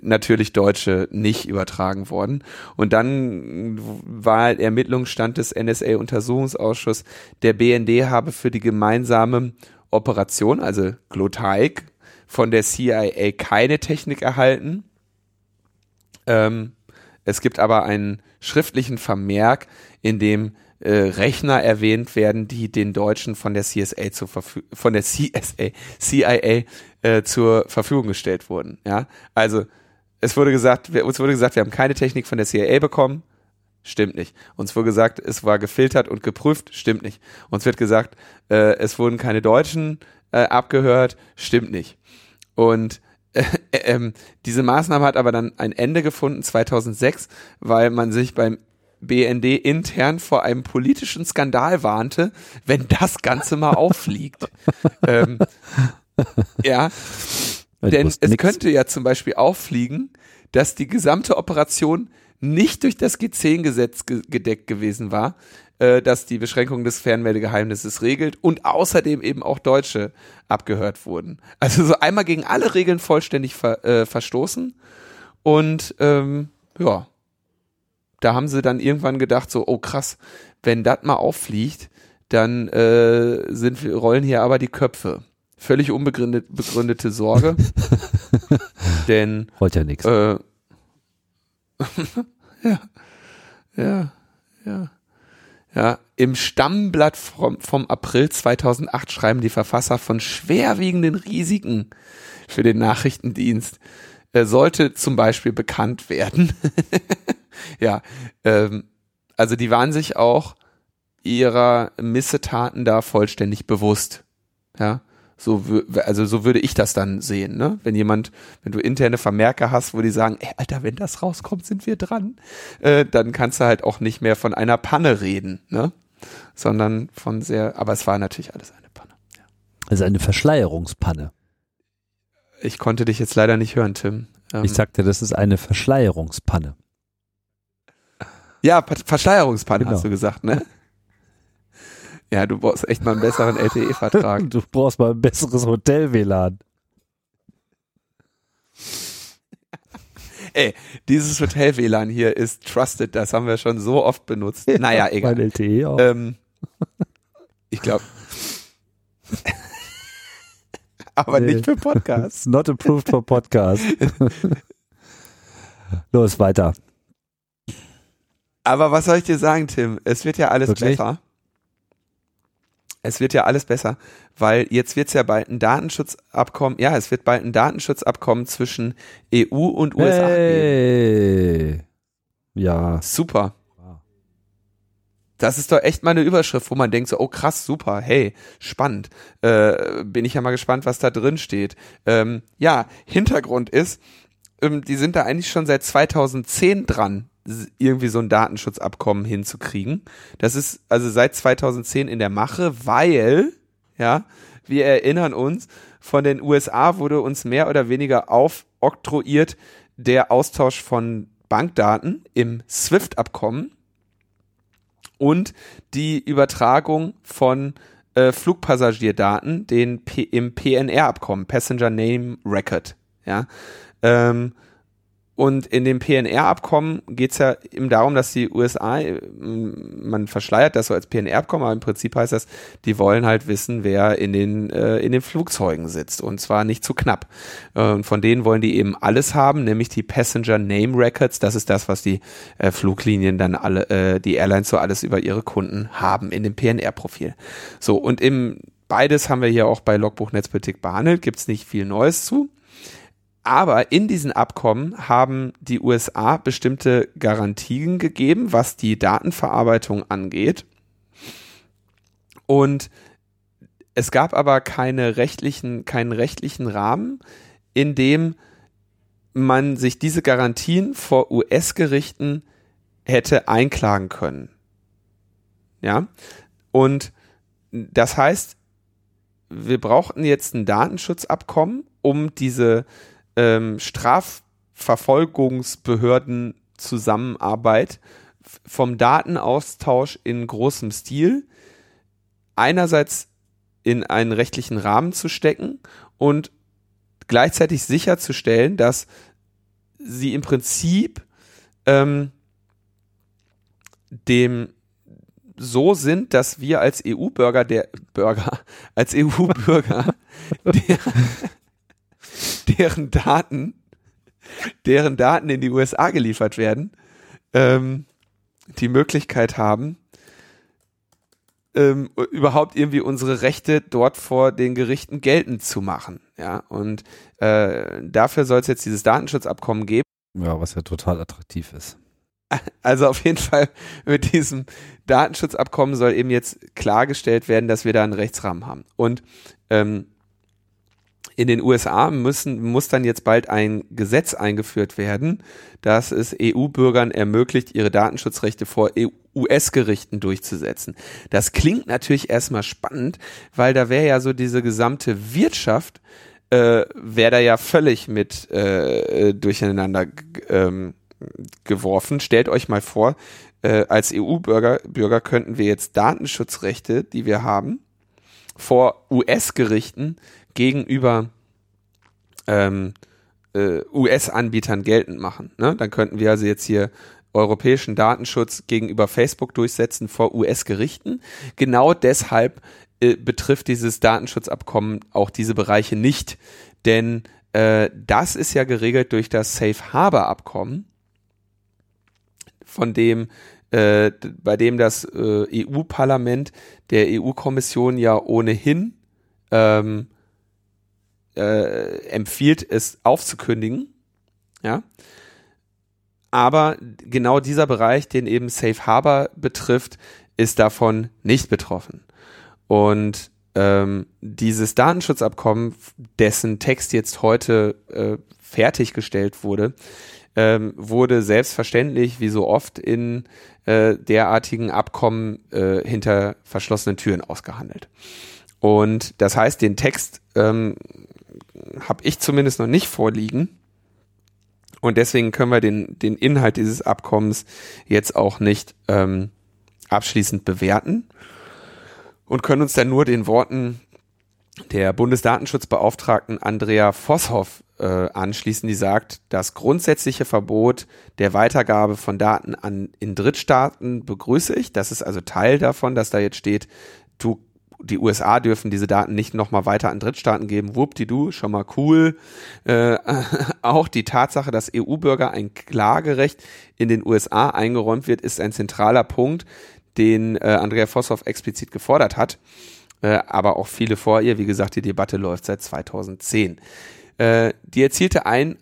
natürlich Deutsche nicht übertragen worden. Und dann war Ermittlungsstand des NSA-Untersuchungsausschusses, der BND habe für die gemeinsame Operation, also Glotaik, von der CIA keine Technik erhalten. Ähm, es gibt aber einen schriftlichen Vermerk, in dem äh, Rechner erwähnt werden, die den Deutschen von der CSA zur Verfü von der CSA, CIA äh, zur Verfügung gestellt wurden. Ja, also es wurde gesagt, wir, uns wurde gesagt, wir haben keine Technik von der CIA bekommen. Stimmt nicht. Uns wurde gesagt, es war gefiltert und geprüft. Stimmt nicht. Uns wird gesagt, äh, es wurden keine Deutschen äh, abgehört. Stimmt nicht. Und äh, ähm, diese Maßnahme hat aber dann ein Ende gefunden 2006, weil man sich beim BND intern vor einem politischen Skandal warnte, wenn das Ganze mal auffliegt. ähm, ja, Ich denn es nix. könnte ja zum Beispiel auffliegen, dass die gesamte Operation nicht durch das G10-Gesetz ge gedeckt gewesen war, äh, das die Beschränkung des Fernmeldegeheimnisses regelt und außerdem eben auch Deutsche abgehört wurden. Also so einmal gegen alle Regeln vollständig ver äh, verstoßen und ähm, ja, da haben sie dann irgendwann gedacht so, oh krass, wenn das mal auffliegt, dann äh, sind rollen hier aber die Köpfe. Völlig unbegründet, begründete Sorge. denn Wollte ja nichts. äh, ja, ja, ja. Ja, im Stammblatt vom, vom April 2008 schreiben die Verfasser von schwerwiegenden Risiken für den Nachrichtendienst. Er sollte zum Beispiel bekannt werden. ja, ähm, also die waren sich auch ihrer Missetaten da vollständig bewusst. Ja, So, also so würde ich das dann sehen, ne? Wenn jemand, wenn du interne Vermerke hast, wo die sagen, ey, Alter, wenn das rauskommt, sind wir dran, äh, dann kannst du halt auch nicht mehr von einer Panne reden, ne? Sondern von sehr, aber es war natürlich alles eine Panne. Ja. Also eine Verschleierungspanne. Ich konnte dich jetzt leider nicht hören, Tim. Ähm, ich sagte, das ist eine Verschleierungspanne. Ja, Verschleierungspanne genau. hast du gesagt, ne? Ja, du brauchst echt mal einen besseren LTE-Vertrag. du brauchst mal ein besseres Hotel-WLAN. Ey, dieses Hotel-WLAN hier ist trusted, das haben wir schon so oft benutzt. Naja, egal. Mein LTE auch. Ähm, ich glaube. Aber nee. nicht für Podcasts. Not approved for Podcast. Los, weiter. Aber was soll ich dir sagen, Tim? Es wird ja alles Wirklich? besser. Es wird ja alles besser, weil jetzt wird es ja bald ein Datenschutzabkommen, ja, es wird bald ein Datenschutzabkommen zwischen EU und USA hey. geben. Ja. Super. Das ist doch echt mal eine Überschrift, wo man denkt so, oh krass, super, hey, spannend. Äh, bin ich ja mal gespannt, was da drin steht. Ähm, ja, Hintergrund ist, ähm, die sind da eigentlich schon seit 2010 dran, irgendwie so ein Datenschutzabkommen hinzukriegen. Das ist also seit 2010 in der Mache, weil, ja, wir erinnern uns, von den USA wurde uns mehr oder weniger aufoktroyiert der Austausch von Bankdaten im SWIFT-Abkommen und die Übertragung von äh, Flugpassagierdaten den P im PNR-Abkommen, Passenger Name Record. Ja, ähm, und in dem PNR-Abkommen geht es ja eben darum, dass die USA, man verschleiert das so als PNR-Abkommen, aber im Prinzip heißt das, die wollen halt wissen, wer in den, äh, in den Flugzeugen sitzt und zwar nicht zu knapp. Äh, und von denen wollen die eben alles haben, nämlich die Passenger Name Records. Das ist das, was die äh, Fluglinien dann alle, äh, die Airlines so alles über ihre Kunden haben in dem PNR-Profil. So, und im Beides haben wir hier auch bei Logbuch Netzpolitik behandelt, gibt's nicht viel Neues zu. Aber in diesen Abkommen haben die USA bestimmte Garantien gegeben, was die Datenverarbeitung angeht. Und es gab aber keine rechtlichen, keinen rechtlichen Rahmen, in dem man sich diese Garantien vor US-Gerichten hätte einklagen können. Ja. Und das heißt, wir brauchten jetzt ein Datenschutzabkommen, um diese ähm, Strafverfolgungsbehörden Zusammenarbeit vom Datenaustausch in großem Stil einerseits in einen rechtlichen Rahmen zu stecken und gleichzeitig sicherzustellen, dass sie im Prinzip ähm, dem so sind, dass wir als EU-Bürger der Bürger als EU-Bürger der deren Daten, deren Daten in die USA geliefert werden, ähm, die Möglichkeit haben, ähm, überhaupt irgendwie unsere Rechte dort vor den Gerichten geltend zu machen. Ja, und äh, dafür soll es jetzt dieses Datenschutzabkommen geben. Ja, was ja total attraktiv ist. Also auf jeden Fall mit diesem Datenschutzabkommen soll eben jetzt klargestellt werden, dass wir da einen Rechtsrahmen haben. Und ähm, in den USA müssen, muss dann jetzt bald ein Gesetz eingeführt werden, das es EU-Bürgern ermöglicht, ihre Datenschutzrechte vor US-Gerichten durchzusetzen. Das klingt natürlich erstmal spannend, weil da wäre ja so diese gesamte Wirtschaft, äh, wäre da ja völlig mit äh, durcheinander ähm, geworfen. Stellt euch mal vor, äh, als EU-Bürger Bürger könnten wir jetzt Datenschutzrechte, die wir haben, vor US-Gerichten gegenüber ähm, äh, US-Anbietern geltend machen. Ne? Dann könnten wir also jetzt hier europäischen Datenschutz gegenüber Facebook durchsetzen vor US-Gerichten. Genau deshalb äh, betrifft dieses Datenschutzabkommen auch diese Bereiche nicht, denn äh, das ist ja geregelt durch das Safe Harbor Abkommen, von dem äh, bei dem das äh, EU-Parlament der EU-Kommission ja ohnehin ähm, äh, empfiehlt, es aufzukündigen. Ja. Aber genau dieser Bereich, den eben Safe Harbor betrifft, ist davon nicht betroffen. Und ähm, dieses Datenschutzabkommen, dessen Text jetzt heute äh, fertiggestellt wurde, ähm, wurde selbstverständlich, wie so oft in äh, derartigen Abkommen, äh, hinter verschlossenen Türen ausgehandelt. Und das heißt, den Text ähm, habe ich zumindest noch nicht vorliegen. Und deswegen können wir den, den Inhalt dieses Abkommens jetzt auch nicht ähm, abschließend bewerten und können uns dann nur den Worten der Bundesdatenschutzbeauftragten Andrea Vosshoff äh, anschließen, die sagt, das grundsätzliche Verbot der Weitergabe von Daten an in Drittstaaten begrüße ich. Das ist also Teil davon, dass da jetzt steht, du die USA dürfen diese Daten nicht nochmal weiter an Drittstaaten geben. Wuppdidu, schon mal cool. Äh, auch die Tatsache, dass EU-Bürger ein Klagerecht in den USA eingeräumt wird, ist ein zentraler Punkt, den äh, Andrea Vosshoff explizit gefordert hat. Äh, aber auch viele vor ihr. Wie gesagt, die Debatte läuft seit 2010. Äh, die erzielte ein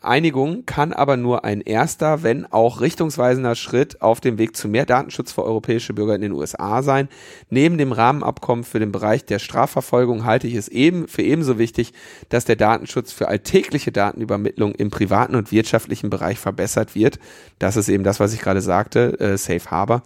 Einigung kann aber nur ein erster, wenn auch richtungsweisender Schritt auf dem Weg zu mehr Datenschutz für europäische Bürger in den USA sein. Neben dem Rahmenabkommen für den Bereich der Strafverfolgung halte ich es eben für ebenso wichtig, dass der Datenschutz für alltägliche Datenübermittlung im privaten und wirtschaftlichen Bereich verbessert wird. Das ist eben das, was ich gerade sagte, äh, Safe Harbor.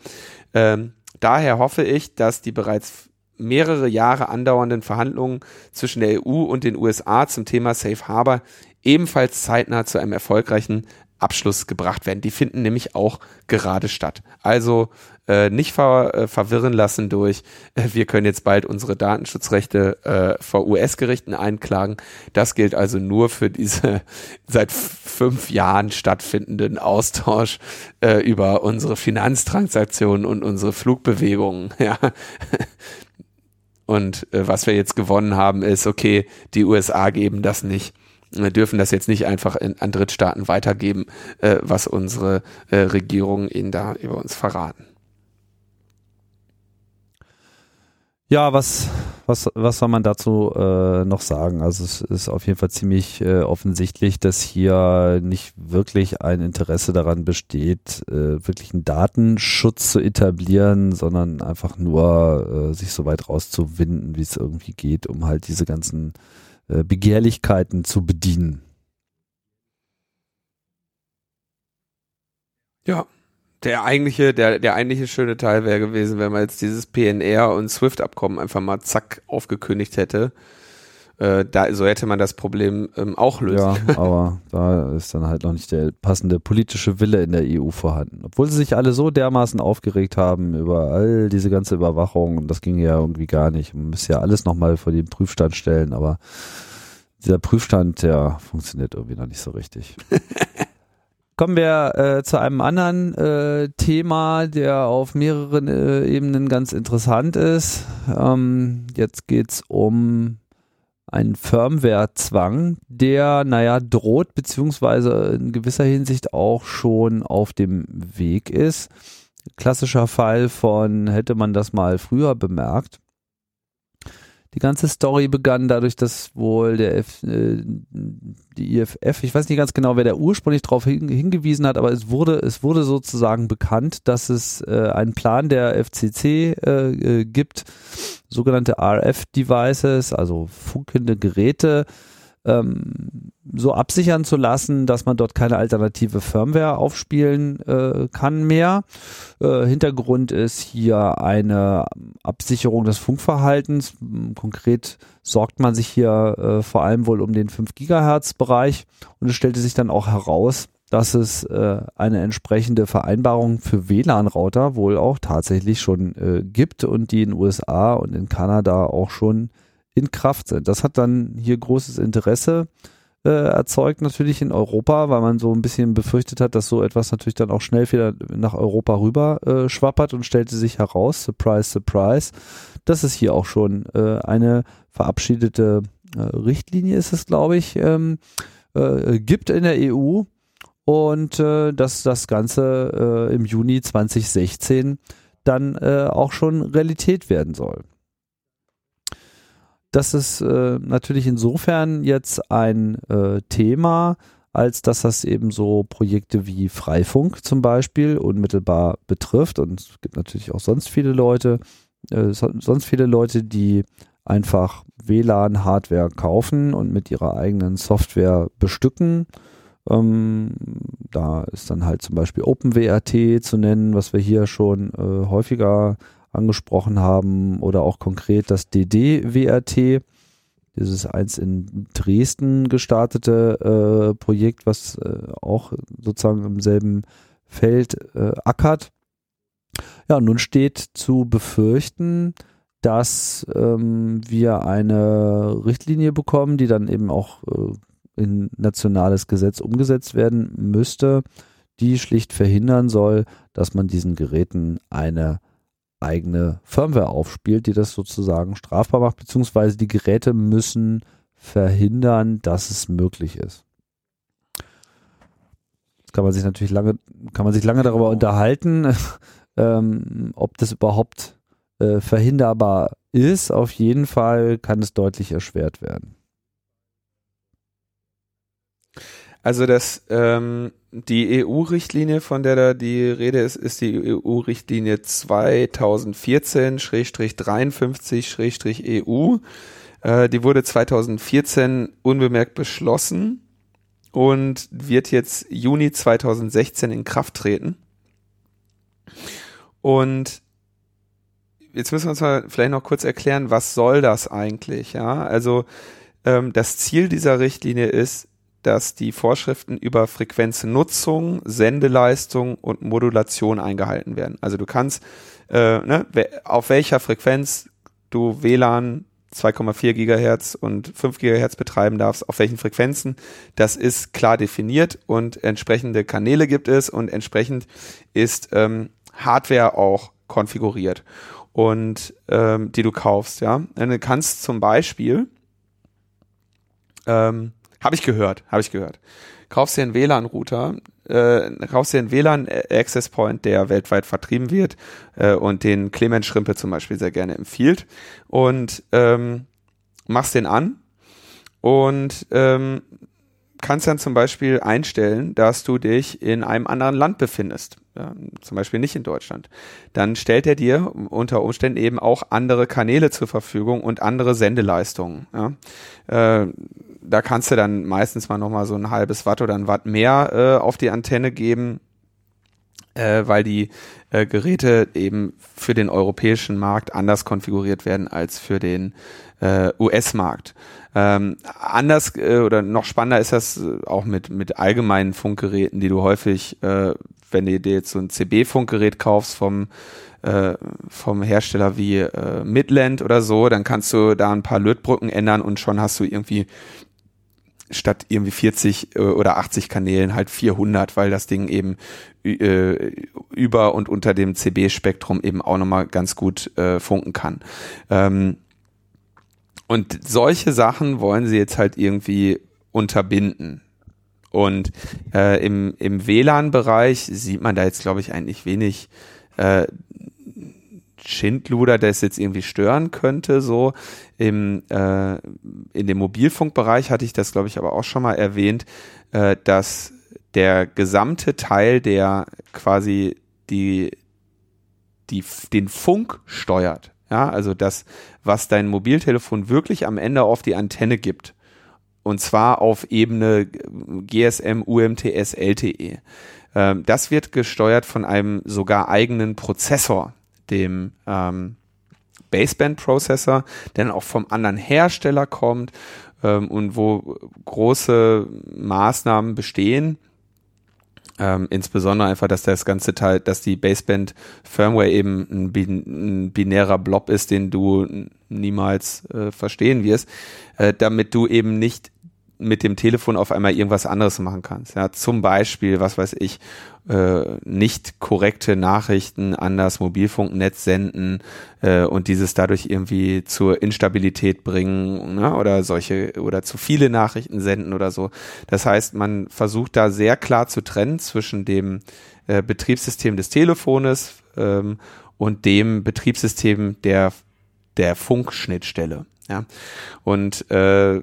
Ähm, daher hoffe ich, dass die bereits mehrere Jahre andauernden Verhandlungen zwischen der EU und den USA zum Thema Safe Harbor ebenfalls zeitnah zu einem erfolgreichen Abschluss gebracht werden. Die finden nämlich auch gerade statt. Also äh, nicht ver, äh, verwirren lassen durch, äh, wir können jetzt bald unsere Datenschutzrechte äh, vor US-Gerichten einklagen. Das gilt also nur für diese seit fünf Jahren stattfindenden Austausch äh, über unsere Finanztransaktionen und unsere Flugbewegungen. Ja. Und äh, was wir jetzt gewonnen haben, ist, okay, die USA geben das nicht wir dürfen das jetzt nicht einfach in, an Drittstaaten weitergeben, äh, was unsere äh, Regierungen ihnen da über uns verraten. Ja, was, was, was soll man dazu äh, noch sagen? Also es ist auf jeden Fall ziemlich äh, offensichtlich, dass hier nicht wirklich ein Interesse daran besteht, äh, wirklich einen Datenschutz zu etablieren, sondern einfach nur äh, sich so weit rauszuwinden, wie es irgendwie geht, um halt diese ganzen Begehrlichkeiten zu bedienen. Ja, der eigentliche, der, der eigentliche schöne Teil wäre gewesen, wenn man jetzt dieses PNR und SWIFT-Abkommen einfach mal zack aufgekündigt hätte äh, da, so hätte man das Problem ähm, auch lösen Ja, aber da ist dann halt noch nicht der passende politische Wille in der EU vorhanden. Obwohl sie sich alle so dermaßen aufgeregt haben über all diese ganze Überwachung und das ging ja irgendwie gar nicht. Man müsste ja alles nochmal vor den Prüfstand stellen, aber dieser Prüfstand, der funktioniert irgendwie noch nicht so richtig. Kommen wir äh, zu einem anderen äh, Thema, der auf mehreren äh, Ebenen ganz interessant ist. Ähm, jetzt geht's um ein Firmware-Zwang, der, naja, droht, beziehungsweise in gewisser Hinsicht auch schon auf dem Weg ist. Klassischer Fall von, hätte man das mal früher bemerkt. Die ganze Story begann dadurch, dass wohl der F, äh, die IFF, ich weiß nicht ganz genau, wer da ursprünglich darauf hin, hingewiesen hat, aber es wurde, es wurde sozusagen bekannt, dass es äh, einen Plan der FCC äh, äh, gibt, sogenannte RF-Devices, also funkende Geräte, ähm, so absichern zu lassen, dass man dort keine alternative Firmware aufspielen äh, kann mehr. Äh, Hintergrund ist hier eine Absicherung des Funkverhaltens. Konkret sorgt man sich hier äh, vor allem wohl um den 5 Gigahertz Bereich und es stellte sich dann auch heraus, dass es äh, eine entsprechende Vereinbarung für WLAN-Router wohl auch tatsächlich schon äh, gibt und die in den USA und in Kanada auch schon in Kraft sind. Das hat dann hier großes Interesse äh, erzeugt natürlich in Europa, weil man so ein bisschen befürchtet hat, dass so etwas natürlich dann auch schnell wieder nach Europa rüber äh, schwappert und stellte sich heraus, surprise, surprise, dass es hier auch schon äh, eine verabschiedete äh, Richtlinie ist es, glaube ich, ähm, äh, gibt in der EU und äh, dass das Ganze im Juni 2016 dann auch schon Realität werden soll. Das ist äh, natürlich insofern jetzt ein äh, Thema, als dass das eben so Projekte wie Freifunk zum Beispiel unmittelbar betrifft. Und es gibt natürlich auch sonst viele Leute, äh, so, sonst viele Leute, die einfach WLAN-Hardware kaufen und mit ihrer eigenen Software bestücken. Ähm, da ist dann halt zum Beispiel OpenWRT zu nennen, was wir hier schon äh, häufiger angesprochen haben, oder auch konkret das DD-WRT, dieses eins in Dresden gestartete äh, Projekt, was äh, auch sozusagen im selben Feld äh, ackert. Ja, nun steht zu befürchten, dass ähm, wir eine Richtlinie bekommen, die dann eben auch äh, in nationales Gesetz umgesetzt werden müsste, die schlicht verhindern soll, dass man diesen Geräten eine eigene Firmware aufspielt, die das sozusagen strafbar macht, beziehungsweise die Geräte müssen verhindern, dass es möglich ist. Jetzt kann man sich natürlich lange, kann man sich lange darüber unterhalten, ähm, ob das überhaupt äh, verhinderbar ist. Auf jeden Fall kann es deutlich erschwert werden. Also das, ähm, die EU-Richtlinie, von der da die Rede ist, ist die EU-Richtlinie 2014-53-EU. Äh, die wurde 2014 unbemerkt beschlossen und wird jetzt Juni 2016 in Kraft treten. Und jetzt müssen wir uns mal vielleicht noch kurz erklären, was soll das eigentlich? Ja, also ähm, das Ziel dieser Richtlinie ist, dass die Vorschriften über Frequenznutzung, Sendeleistung und Modulation eingehalten werden. Also du kannst, äh, ne, auf welcher Frequenz du WLAN 2,4 Gigahertz und 5 Gigahertz betreiben darfst, auf welchen Frequenzen, das ist klar definiert und entsprechende Kanäle gibt es und entsprechend ist ähm, Hardware auch konfiguriert und ähm, die du kaufst, ja. Und du kannst zum Beispiel ähm, habe ich gehört, habe ich gehört. Kaufst dir einen WLAN-Router, äh, kaufst dir einen WLAN-Access Point, der weltweit vertrieben wird äh, und den Clemens Schrimpe zum Beispiel sehr gerne empfiehlt und ähm, machst den an und ähm, kannst dann zum Beispiel einstellen, dass du dich in einem anderen Land befindest, ja, zum Beispiel nicht in Deutschland. Dann stellt er dir unter Umständen eben auch andere Kanäle zur Verfügung und andere Sendeleistungen. Ja. Äh, da kannst du dann meistens mal nochmal so ein halbes Watt oder ein Watt mehr äh, auf die Antenne geben, äh, weil die äh, Geräte eben für den europäischen Markt anders konfiguriert werden als für den äh, US-Markt. Ähm, anders äh, oder noch spannender ist das äh, auch mit, mit allgemeinen Funkgeräten, die du häufig, äh, wenn du dir jetzt so ein CB-Funkgerät kaufst vom äh, vom Hersteller wie äh, Midland oder so, dann kannst du da ein paar Lötbrücken ändern und schon hast du irgendwie statt irgendwie 40 äh, oder 80 Kanälen halt 400, weil das Ding eben äh, über und unter dem CB-Spektrum eben auch nochmal ganz gut äh, funken kann. Ähm, und solche Sachen wollen sie jetzt halt irgendwie unterbinden. Und äh, im, im WLAN-Bereich sieht man da jetzt, glaube ich, eigentlich wenig äh, Schindluder, der es jetzt irgendwie stören könnte. So im äh, in dem Mobilfunkbereich hatte ich das, glaube ich, aber auch schon mal erwähnt, äh, dass der gesamte Teil, der quasi die die den Funk steuert, ja, also das, was dein Mobiltelefon wirklich am Ende auf die Antenne gibt, und zwar auf Ebene GSM, UMTS, LTE. Ähm, das wird gesteuert von einem sogar eigenen Prozessor dem ähm, Baseband-Prozessor, der dann auch vom anderen Hersteller kommt ähm, und wo große Maßnahmen bestehen. Ähm, insbesondere einfach, dass das ganze Teil, dass die Baseband Firmware eben ein, bin, ein binärer Blob ist, den du niemals äh, verstehen wirst, äh, damit du eben nicht mit dem Telefon auf einmal irgendwas anderes machen kannst. Ja, zum Beispiel, was weiß ich, äh, nicht korrekte Nachrichten an das Mobilfunknetz senden äh, und dieses dadurch irgendwie zur Instabilität bringen ne? oder solche oder zu viele Nachrichten senden oder so. Das heißt, man versucht da sehr klar zu trennen zwischen dem äh, Betriebssystem des Telefones ähm, und dem Betriebssystem der der Funkschnittstelle. Ja, und äh,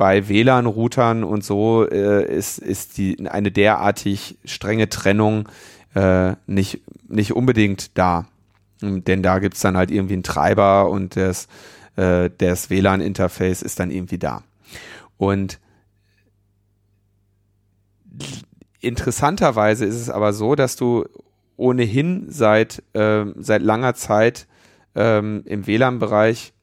bei WLAN-Routern und so äh, ist, ist die, eine derartig strenge Trennung äh, nicht, nicht unbedingt da. Denn da gibt's dann halt irgendwie einen Treiber und das, äh, das WLAN-Interface ist dann irgendwie da. Und interessanterweise ist es aber so, dass du ohnehin seit, äh, seit langer Zeit ähm, im WLAN-Bereich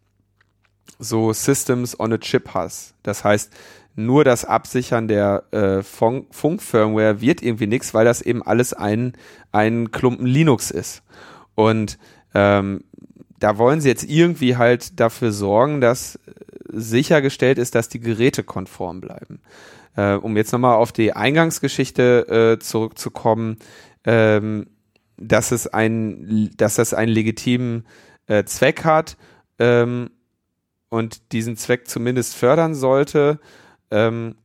so Systems on a Chip hast. Das heißt, nur das Absichern der äh, Funk-Firmware wird irgendwie nichts, weil das eben alles ein, ein Klumpen Linux ist. Und ähm, da wollen sie jetzt irgendwie halt dafür sorgen, dass sichergestellt ist, dass die Geräte konform bleiben. Äh, um jetzt nochmal auf die Eingangsgeschichte äh, zurückzukommen, ähm, dass es ein, dass das einen legitimen äh, Zweck hat ähm, und diesen Zweck zumindest fördern sollte, ähm,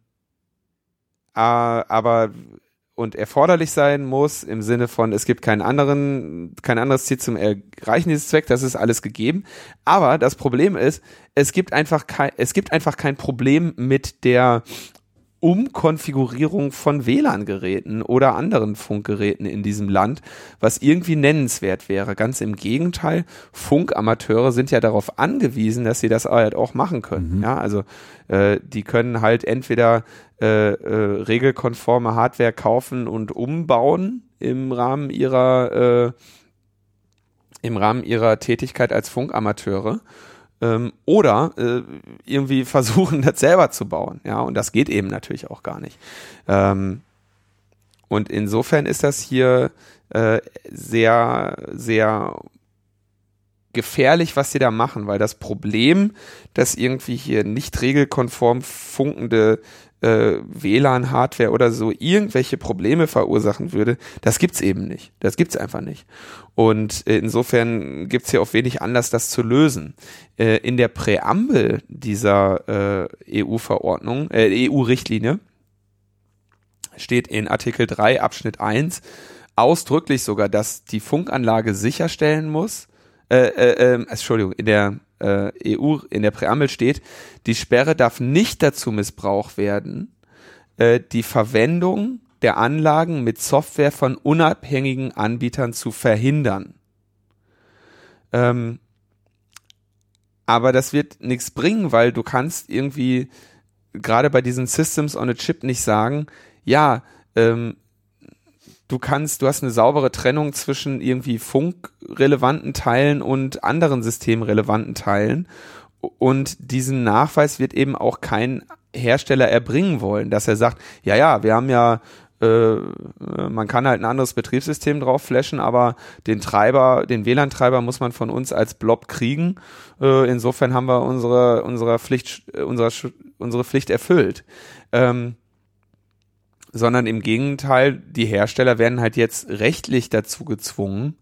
aber und erforderlich sein muss im Sinne von es gibt keinen anderen kein anderes Ziel zum Erreichen dieses Zwecks, das ist alles gegeben. Aber das Problem ist, es gibt einfach kein es gibt einfach kein Problem mit der Umkonfigurierung von WLAN-Geräten oder anderen Funkgeräten in diesem Land, was irgendwie nennenswert wäre. Ganz im Gegenteil, Funkamateure sind ja darauf angewiesen, dass sie das halt auch machen können. Mhm. Ja, also äh, die können halt entweder äh, äh, regelkonforme Hardware kaufen und umbauen im Rahmen ihrer äh, im Rahmen ihrer Tätigkeit als Funkamateure ähm, oder äh, irgendwie versuchen, das selber zu bauen. Ja, und das geht eben natürlich auch gar nicht. Ähm, und insofern ist das hier äh, sehr, sehr gefährlich, was sie da machen, weil das Problem, dass irgendwie hier nicht regelkonform funkende äh, WLAN-Hardware oder so irgendwelche Probleme verursachen würde, das gibt's eben nicht. Das gibt's einfach nicht. Und äh, insofern gibt's hier auch wenig Anlass, das zu lösen. Äh, in der Präambel dieser äh, EU-Verordnung, äh, EU-Richtlinie steht in Artikel 3 Abschnitt 1 ausdrücklich sogar, dass die Funkanlage sicherstellen muss, äh, äh, äh, Entschuldigung, in der äh, EU in der Präambel steht, die Sperre darf nicht dazu missbraucht werden, äh, die Verwendung der Anlagen mit Software von unabhängigen Anbietern zu verhindern. Ähm, aber das wird nichts bringen, weil du kannst irgendwie gerade bei diesen Systems on a Chip nicht sagen, ja, ähm, du kannst, du hast eine saubere Trennung zwischen irgendwie funkrelevanten Teilen und anderen systemrelevanten Teilen. Und diesen Nachweis wird eben auch kein Hersteller erbringen wollen, dass er sagt, ja, ja, wir haben ja äh, man kann halt ein anderes Betriebssystem drauf flashen, aber den Treiber, den WLAN-Treiber muss man von uns als Blob kriegen. Äh, insofern haben wir unsere, unsere Pflicht, unsere, unsere Pflicht erfüllt. Ähm, sondern im Gegenteil, die Hersteller werden halt jetzt rechtlich dazu gezwungen,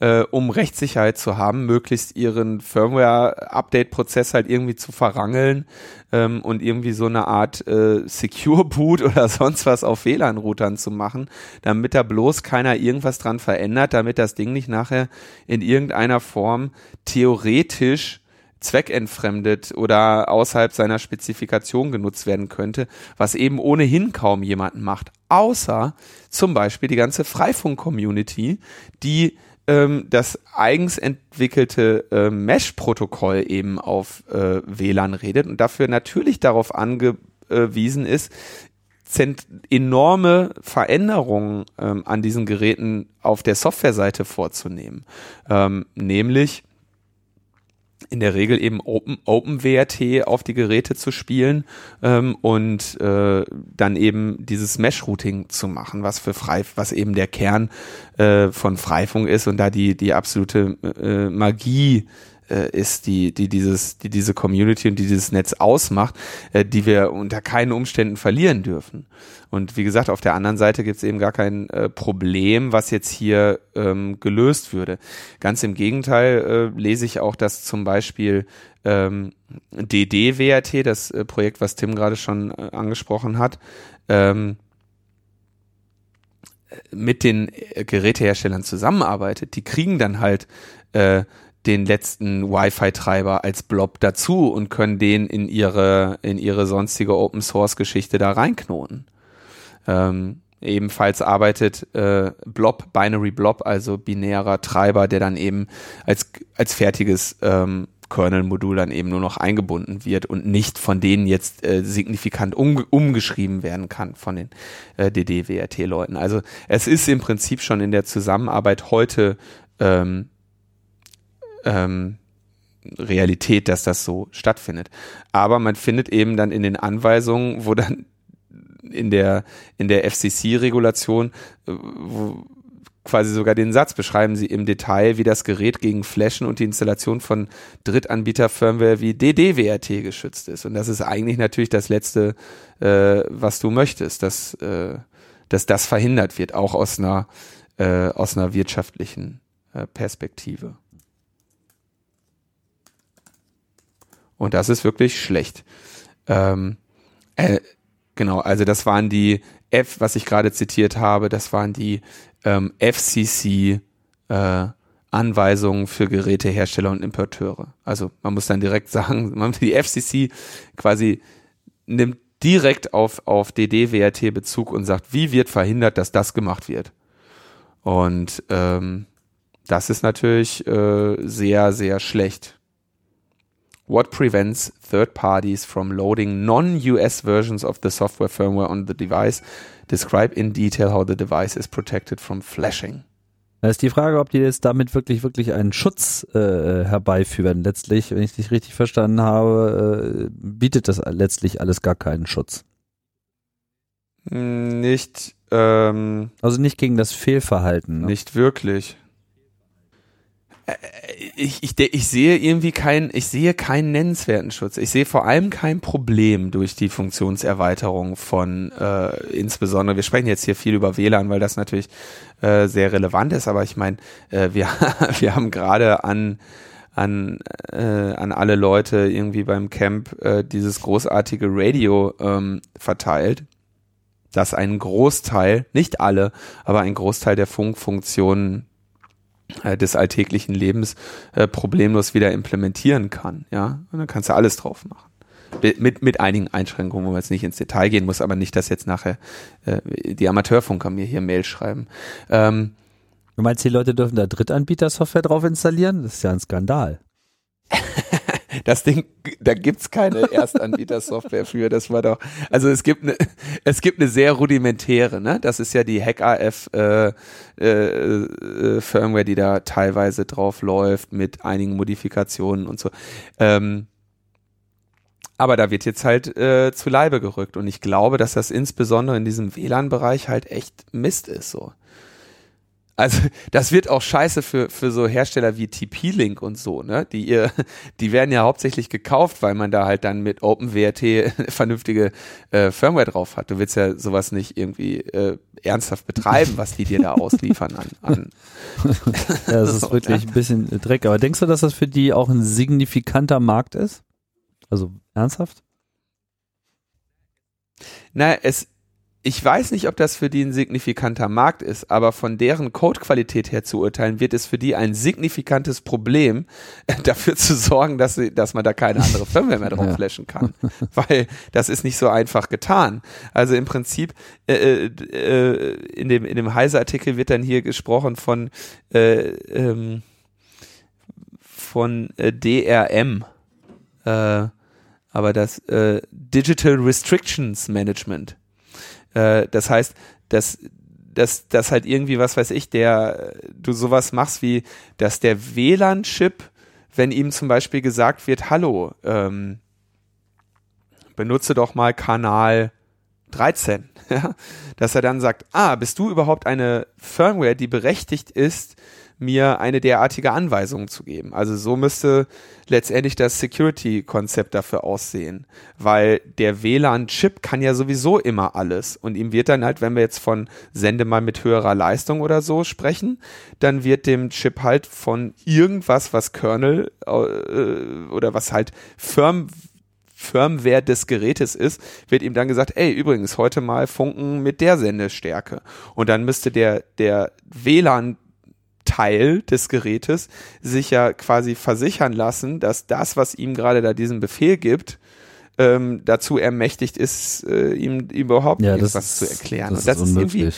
äh, um Rechtssicherheit zu haben, möglichst ihren Firmware-Update-Prozess halt irgendwie zu verrangeln ähm, und irgendwie so eine Art äh, Secure-Boot oder sonst was auf WLAN-Routern zu machen, damit da bloß keiner irgendwas dran verändert, damit das Ding nicht nachher in irgendeiner Form theoretisch zweckentfremdet oder außerhalb seiner Spezifikation genutzt werden könnte, was eben ohnehin kaum jemanden macht, außer zum Beispiel die ganze Freifunk-Community, die ähm, das eigens entwickelte äh, Mesh-Protokoll eben auf äh, WLAN redet und dafür natürlich darauf angewiesen ist, enorme Veränderungen ähm, an diesen Geräten auf der Softwareseite vorzunehmen. Ähm, nämlich in der Regel eben Open, OpenWRT auf die Geräte zu spielen ähm, und äh, dann eben dieses Mesh-Routing zu machen, was für frei, was eben der Kern äh, von Freifunk ist und da die die absolute äh, Magie äh, ist, die, die dieses, die diese Community und die dieses Netz ausmacht, äh, die wir unter keinen Umständen verlieren dürfen. Und wie gesagt, auf der anderen Seite gibt es eben gar kein äh, Problem, was jetzt hier ähm, gelöst würde. Ganz im Gegenteil äh, lese ich auch, dass zum Beispiel ähm, DDWRT, das äh, Projekt, was Tim gerade schon äh, angesprochen hat, ähm, mit den äh, Geräteherstellern zusammenarbeitet. Die kriegen dann halt äh, den letzten Wi-Fi-Treiber als Blob dazu und können den in ihre, in ihre sonstige Open Source Geschichte da reinknoten. Ähm, ebenfalls arbeitet äh, Blob, Binary Blob, also binärer Treiber, der dann eben als, als fertiges ähm, Kernel-Modul dann eben nur noch eingebunden wird und nicht von denen jetzt äh, signifikant um, umgeschrieben werden kann von den äh, DD-WRT-Leuten. Also es ist im Prinzip schon in der Zusammenarbeit heute ähm, ähm, Realität, dass das so stattfindet. Aber man findet eben dann in den Anweisungen, wo dann in der in der FCC-Regulation, äh, quasi sogar den Satz beschreiben sie im Detail, wie das Gerät gegen Flashen und die Installation von Drittanbieter-Firmware wie DDWRT geschützt ist. Und das ist eigentlich natürlich das Letzte, äh, was du möchtest, dass, äh, dass das verhindert wird, auch aus einer, äh, aus einer wirtschaftlichen äh, Perspektive. Und das ist wirklich schlecht. Ähm, äh, genau, also das waren die F, was ich gerade zitiert habe, das waren die ähm, FCC äh, Anweisungen für Gerätehersteller und Importeure. Also man muss dann direkt sagen, die FCC quasi nimmt direkt auf, auf DD-WRT Bezug und sagt, wie wird verhindert, dass das gemacht wird. Und ähm, das ist natürlich äh, sehr, sehr schlecht. What prevents third parties from loading non-US versions of the software firmware on the device? Describe in detail how the device is protected from flashing. Da ist die Frage, ob die jetzt damit wirklich, wirklich einen Schutz äh, herbeiführen. Letztlich, wenn ich dich richtig verstanden habe, äh, bietet das letztlich alles gar keinen Schutz. Nicht, ähm, Also nicht gegen das Fehlverhalten. Ne? nicht wirklich. Äh, Ich, ich, ich sehe irgendwie keinen, ich sehe keinen nennenswerten Schutz. Ich sehe vor allem kein Problem durch die Funktionserweiterung von, äh, insbesondere, wir sprechen jetzt hier viel über WLAN, weil das natürlich äh, sehr relevant ist, aber ich meine, äh, wir, wir haben gerade an, an, äh, an alle Leute irgendwie beim Camp äh, dieses großartige Radio ähm, verteilt, das einen Großteil, nicht alle, aber einen Großteil der Funkfunktionen des alltäglichen Lebens äh, problemlos wieder implementieren kann. Ja, und dann kannst du alles drauf machen. Mit, mit einigen Einschränkungen, wo man jetzt nicht ins Detail gehen muss, aber nicht, dass jetzt nachher äh, die Amateurfunker mir hier Mail schreiben. Ähm, Du meinst, die Leute dürfen da Drittanbieter-Software drauf installieren? Das ist ja ein Skandal. das Ding, da gibt's keine Erstanbieter-Software für. Das war doch, also es gibt eine, es gibt eine sehr rudimentäre, ne? Das ist ja die HackAF äh, äh, äh, Firmware, die da teilweise drauf läuft mit einigen Modifikationen und so. Ähm, aber da wird jetzt halt äh, zu Leibe gerückt und ich glaube, dass das insbesondere in diesem WLAN-Bereich halt echt Mist ist so. Also das wird auch scheiße für, für so Hersteller wie TP-Link und so, ne? Die ihr, die werden ja hauptsächlich gekauft, weil man da halt dann mit OpenWRT vernünftige äh, Firmware drauf hat. Du willst ja sowas nicht irgendwie äh, ernsthaft betreiben, was die dir da ausliefern an. an Ja, das ist wirklich ein bisschen Dreck. Aber denkst du, dass das für die auch ein signifikanter Markt ist? Also ernsthaft? Na, es, ich weiß nicht, ob das für die ein signifikanter Markt ist, aber von deren Codequalität her zu urteilen, wird es für die ein signifikantes Problem, dafür zu sorgen, dass, sie, dass man da keine andere Firmware mehr drauf Ja. flashen kann. Weil das ist nicht so einfach getan. Also im Prinzip, äh, äh, in dem, in dem Heise-Artikel wird dann hier gesprochen von, äh, ähm, von äh, DRM. Äh, aber das äh, Digital Restrictions Management. Äh, das heißt, dass dass, dass halt irgendwie, was weiß ich, der, du sowas machst wie, dass der WLAN-Chip, wenn ihm zum Beispiel gesagt wird, hallo, ähm, benutze doch mal Kanal 13, ja, dass er dann sagt, ah, bist du überhaupt eine Firmware, die berechtigt ist, mir eine derartige Anweisung zu geben. Also so müsste letztendlich das Security-Konzept dafür aussehen, weil der WLAN-Chip kann ja sowieso immer alles und ihm wird dann halt, wenn wir jetzt von Sende mal mit höherer Leistung oder so sprechen, dann wird dem Chip halt von irgendwas, was Kernel äh, oder was halt Firm Firmware des Gerätes ist, wird ihm dann gesagt, ey, übrigens, heute mal Funken mit der Sendestärke. Und dann müsste der, der WLAN Teil des Gerätes sich ja quasi versichern lassen, dass das, was ihm gerade da diesen Befehl gibt, ähm, dazu ermächtigt ist, äh, ihm überhaupt Ja, etwas das zu erklären. das Und das ist ist irgendwie,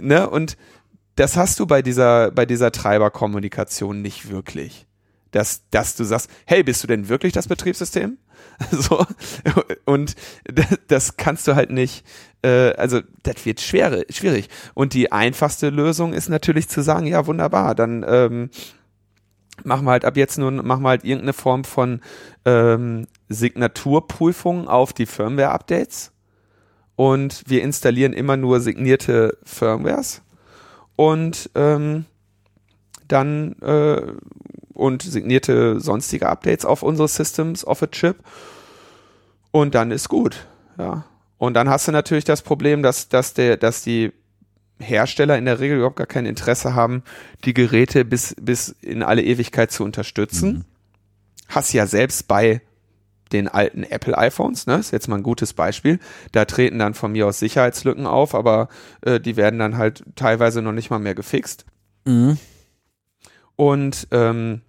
ne, und das hast du bei dieser, bei dieser Treiberkommunikation nicht wirklich. Dass, dass du sagst, hey, bist du denn wirklich das Betriebssystem? so und das kannst du halt nicht. Äh, also das wird schwer, schwierig. Und die einfachste Lösung ist natürlich zu sagen, ja wunderbar, dann ähm, machen wir halt ab jetzt nun machen wir halt irgendeine Form von ähm, Signaturprüfung auf die Firmware-Updates und wir installieren immer nur signierte Firmwares und ähm, dann äh, und signierte sonstige Updates auf unsere Systems auf a Chip und dann ist gut, ja. Und dann hast du natürlich das Problem, dass, dass der, dass die Hersteller in der Regel überhaupt gar kein Interesse haben, die Geräte bis, bis in alle Ewigkeit zu unterstützen. Mhm. Hast ja selbst bei den alten Apple iPhones, ne, ist jetzt mal ein gutes Beispiel. Da treten dann von mir aus Sicherheitslücken auf, aber äh, die werden dann halt teilweise noch nicht mal mehr gefixt. Mhm. Und ähm,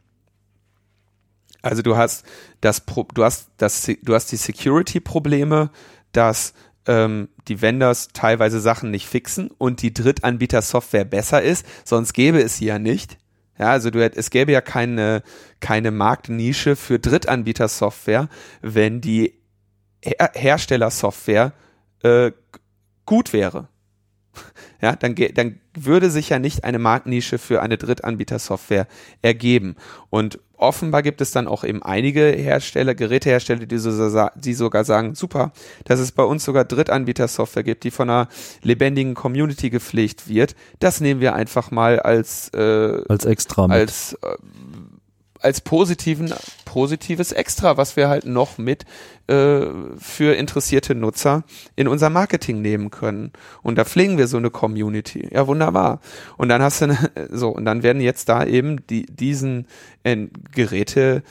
also du hast das, du hast das, du hast die Security-Probleme, dass ähm, die Vendors teilweise Sachen nicht fixen und die Drittanbieter-Software besser ist, sonst gäbe es sie ja nicht. Ja, also du, es gäbe ja keine, keine Marktnische für Drittanbieter-Software, wenn die Her Herstellersoftware äh, gut wäre. Ja, dann, dann würde sich ja nicht eine Marktnische für eine Drittanbieter-Software ergeben. Und offenbar gibt es dann auch eben einige Hersteller, Gerätehersteller, die, so, die sogar sagen, super, dass es bei uns sogar Drittanbieter-Software gibt, die von einer lebendigen Community gepflegt wird. Das nehmen wir einfach mal als äh, als extra mit. als äh, als positiven, positives Extra, was wir halt noch mit äh, für interessierte Nutzer in unser Marketing nehmen können. Und da pflegen wir so eine Community. Ja, wunderbar. Und dann hast du so, und dann werden jetzt da eben die, diesen äh, Geräte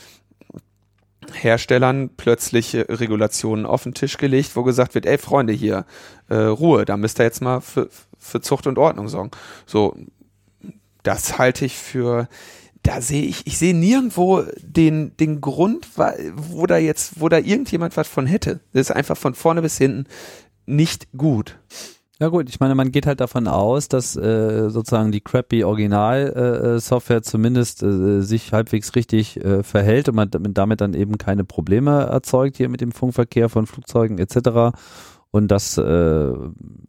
Herstellern plötzlich Regulationen auf den Tisch gelegt, wo gesagt wird, ey Freunde, hier, äh, Ruhe, da müsst ihr jetzt mal für, für Zucht und Ordnung sorgen. So, das halte ich für da sehe ich, ich sehe nirgendwo den, den Grund, wo da jetzt, wo da irgendjemand was von hätte. Das ist einfach von vorne bis hinten nicht gut. Ja gut, ich meine, man geht halt davon aus, dass äh, sozusagen die crappy Original-Software äh, zumindest äh, sich halbwegs richtig äh, verhält und man damit dann eben keine Probleme erzeugt hier mit dem Funkverkehr von Flugzeugen etc. Und dass äh,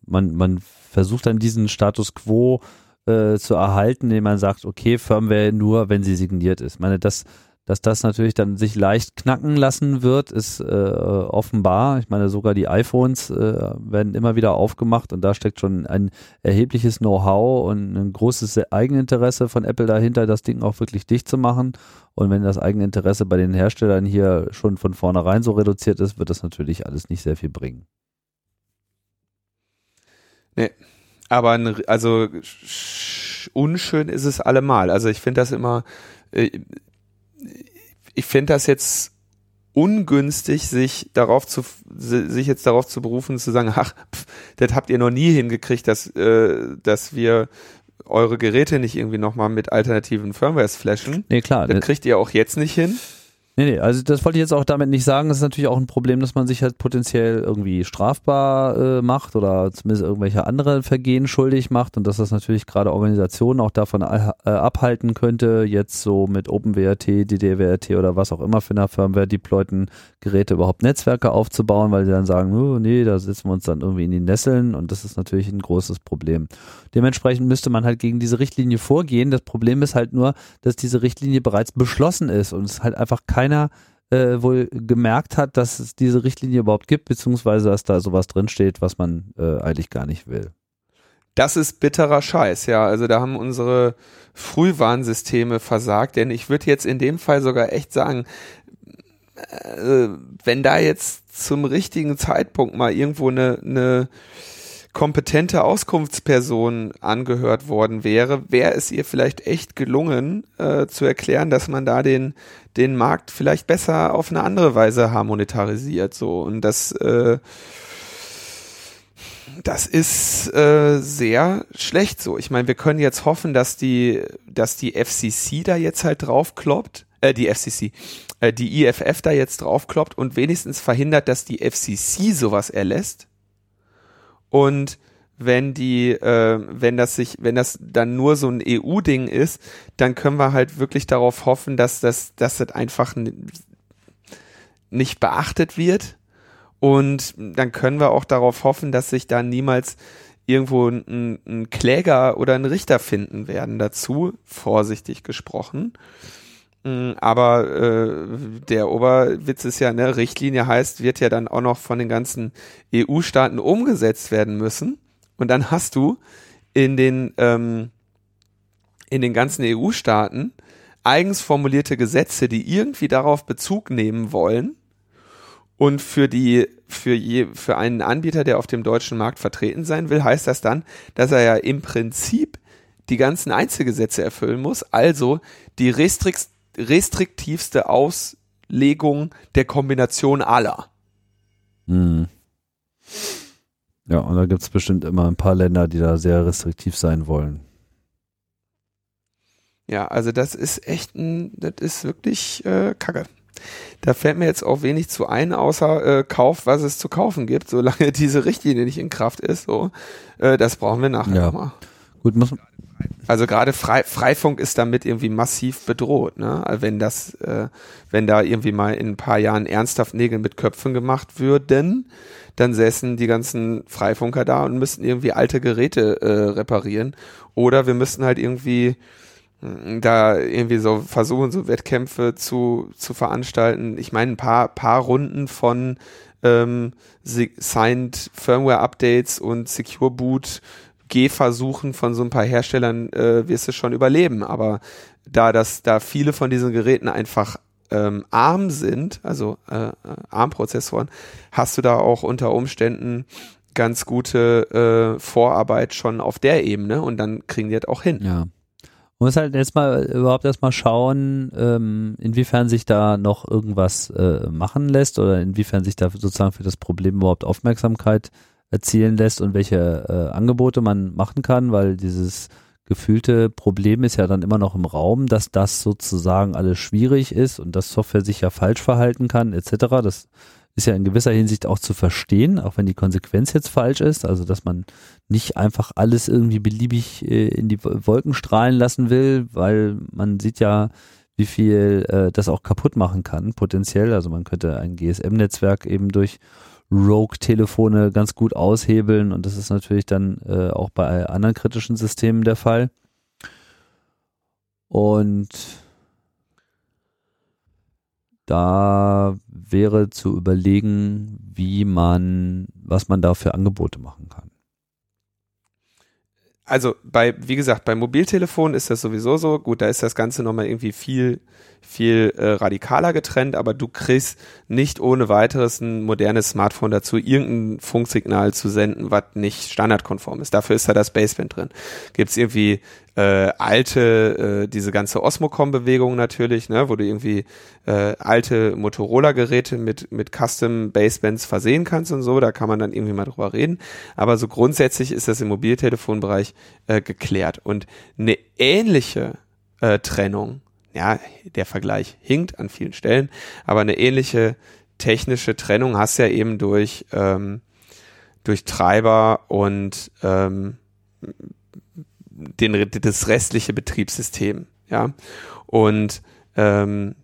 man, man versucht dann diesen Status quo äh, zu erhalten, indem man sagt, okay, Firmware nur, wenn sie signiert ist. Ich meine, dass, dass das natürlich dann sich leicht knacken lassen wird, ist äh, offenbar. Ich meine, sogar die iPhones äh, werden immer wieder aufgemacht und da steckt schon ein erhebliches Know-how und ein großes Eigeninteresse von Apple dahinter, das Ding auch wirklich dicht zu machen. Und wenn das Eigeninteresse bei den Herstellern hier schon von vornherein so reduziert ist, wird das natürlich alles nicht sehr viel bringen. Nee, aber also unschön ist es allemal. Also ich finde das immer, äh, ich finde das jetzt ungünstig, sich darauf zu, sich jetzt darauf zu berufen, zu sagen, ach, pff, das habt ihr noch nie hingekriegt, dass, äh, dass wir eure Geräte nicht irgendwie nochmal mit alternativen Firmwares flashen. Nee, klar. Das kriegt ihr auch jetzt nicht hin. Nee, nee, also das wollte ich jetzt auch damit nicht sagen. Das ist natürlich auch ein Problem, dass man sich halt potenziell irgendwie strafbar äh, macht oder zumindest irgendwelche anderen Vergehen schuldig macht und dass das natürlich gerade Organisationen auch davon äh, abhalten könnte, jetzt so mit OpenWRT, DDWRT oder was auch immer für eine Firmware deployten Geräte überhaupt Netzwerke aufzubauen, weil sie dann sagen, oh, nee, da setzen wir uns dann irgendwie in die Nesseln und das ist natürlich ein großes Problem. Dementsprechend müsste man halt gegen diese Richtlinie vorgehen. Das Problem ist halt nur, dass diese Richtlinie bereits beschlossen ist und es halt einfach keiner äh, wohl gemerkt hat, dass es diese Richtlinie überhaupt gibt, beziehungsweise dass da sowas drinsteht, was man äh, eigentlich gar nicht will. Das ist bitterer Scheiß, ja. Also da haben unsere Frühwarnsysteme versagt, denn ich würde jetzt in dem Fall sogar echt sagen, äh, wenn da jetzt zum richtigen Zeitpunkt mal irgendwo eine, eine kompetente Auskunftsperson angehört worden wäre, wäre es ihr vielleicht echt gelungen, äh, zu erklären, dass man da den, den Markt vielleicht besser auf eine andere Weise harmonetarisiert. So. Und das, äh, das ist äh, sehr schlecht so. Ich meine, wir können jetzt hoffen, dass die, dass die FCC da jetzt halt draufkloppt, äh, die FCC, äh, die IFF da jetzt draufkloppt und wenigstens verhindert, dass die FCC sowas erlässt und wenn die, äh, wenn das sich, wenn das dann nur so ein EU-Ding ist, dann können wir halt wirklich darauf hoffen, dass das, dass das einfach nicht beachtet wird. Und dann können wir auch darauf hoffen, dass sich da niemals irgendwo ein, ein Kläger oder ein Richter finden werden dazu, vorsichtig gesprochen. Mm, aber äh, der Oberwitz ist ja, ne, Richtlinie heißt, wird ja dann auch noch von den ganzen EU-Staaten umgesetzt werden müssen. Und dann hast du in den, ähm, in den ganzen EU-Staaten eigens formulierte Gesetze, die irgendwie darauf Bezug nehmen wollen. Und für die, für je, für einen Anbieter, der auf dem deutschen Markt vertreten sein will, heißt das dann, dass er ja im Prinzip die ganzen Einzelgesetze erfüllen muss, also die Restrikt restriktivste Auslegung der Kombination aller. Hm. Ja, und da gibt es bestimmt immer ein paar Länder, die da sehr restriktiv sein wollen. Ja, also das ist echt ein, das ist wirklich äh, Kacke. Da fällt mir jetzt auch wenig zu ein, außer äh, Kauf, was es zu kaufen gibt, solange diese Richtlinie nicht in Kraft ist. So, äh, das brauchen wir nachher ja. nochmal. Gut, muss, also gerade Frei, Freifunk ist damit irgendwie massiv bedroht, ne? Wenn das, äh, wenn da irgendwie mal in ein paar Jahren ernsthaft Nägel mit Köpfen gemacht würden, dann säßen die ganzen Freifunker da und müssten irgendwie alte Geräte äh, reparieren. Oder wir müssten halt irgendwie mm, da irgendwie so versuchen, so Wettkämpfe zu, zu veranstalten. Ich meine, ein paar, paar Runden von ähm, Signed Firmware Updates und Secure Boot Gehversuchen von so ein paar Herstellern äh, wirst du schon überleben. Aber da das, da viele von diesen Geräten einfach ähm, ARM sind, also äh, ARM-Prozessoren, hast du da auch unter Umständen ganz gute äh, Vorarbeit schon auf der Ebene und dann kriegen die das auch hin. Ja. Man muss halt jetzt mal überhaupt erstmal schauen, ähm, inwiefern sich da noch irgendwas äh, machen lässt oder inwiefern sich da sozusagen für das Problem überhaupt Aufmerksamkeit erzielen lässt und welche äh, Angebote man machen kann, weil dieses gefühlte Problem ist ja dann immer noch im Raum, dass das sozusagen alles schwierig ist und dass Software sich ja falsch verhalten kann, etc. Das ist ja in gewisser Hinsicht auch zu verstehen, auch wenn die Konsequenz jetzt falsch ist, also dass man nicht einfach alles irgendwie beliebig äh, in die Wolken strahlen lassen will, weil man sieht ja, wie viel äh, das auch kaputt machen kann, potenziell. Also man könnte ein GSM-Netzwerk eben durch Rogue-Telefone ganz gut aushebeln und das ist natürlich dann äh, auch bei anderen kritischen Systemen der Fall. Und da wäre zu überlegen, wie man, was man da für Angebote machen kann. Also bei, wie gesagt, bei Mobiltelefonen ist das sowieso so. Gut, da ist das Ganze nochmal irgendwie viel viel äh, radikaler getrennt, aber du kriegst nicht ohne weiteres ein modernes Smartphone dazu, irgendein Funksignal zu senden, was nicht standardkonform ist. Dafür ist da das Baseband drin. Gibt es irgendwie äh, alte, äh, diese ganze Osmocom-Bewegung natürlich, ne, wo du irgendwie äh, alte Motorola-Geräte mit, mit Custom Basebands versehen kannst und so, da kann man dann irgendwie mal drüber reden. Aber so grundsätzlich ist das im Mobiltelefonbereich äh, geklärt. Und eine ähnliche äh, Trennung ja, der Vergleich hinkt an vielen Stellen, aber eine ähnliche technische Trennung hast du ja eben durch, ähm, durch Treiber und ähm, den, das restliche Betriebssystem, ja. Und ähm,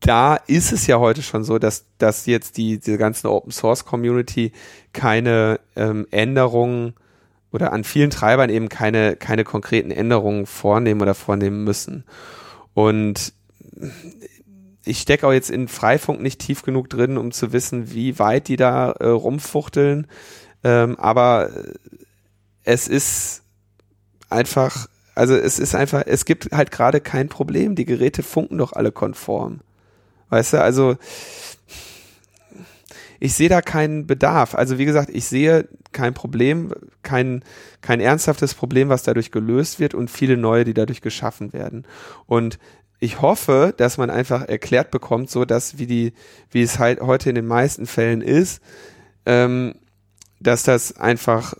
da ist es ja heute schon so, dass, dass jetzt die, diese ganzen Open Source Community keine ähm, Änderungen oder an vielen Treibern eben keine, keine konkreten Änderungen vornehmen oder vornehmen müssen. Und ich stecke auch jetzt in Freifunk nicht tief genug drin, um zu wissen, wie weit die da äh, rumfuchteln. Ähm, aber es ist einfach, also es ist einfach, es gibt halt gerade kein Problem. Die Geräte funken doch alle konform. Weißt du, also ich sehe da keinen Bedarf. Also wie gesagt, ich sehe kein Problem, kein, kein ernsthaftes Problem, was dadurch gelöst wird und viele neue, die dadurch geschaffen werden. Und ich hoffe, dass man einfach erklärt bekommt, so dass wie die, wie es halt heute in den meisten Fällen ist, ähm, dass das einfach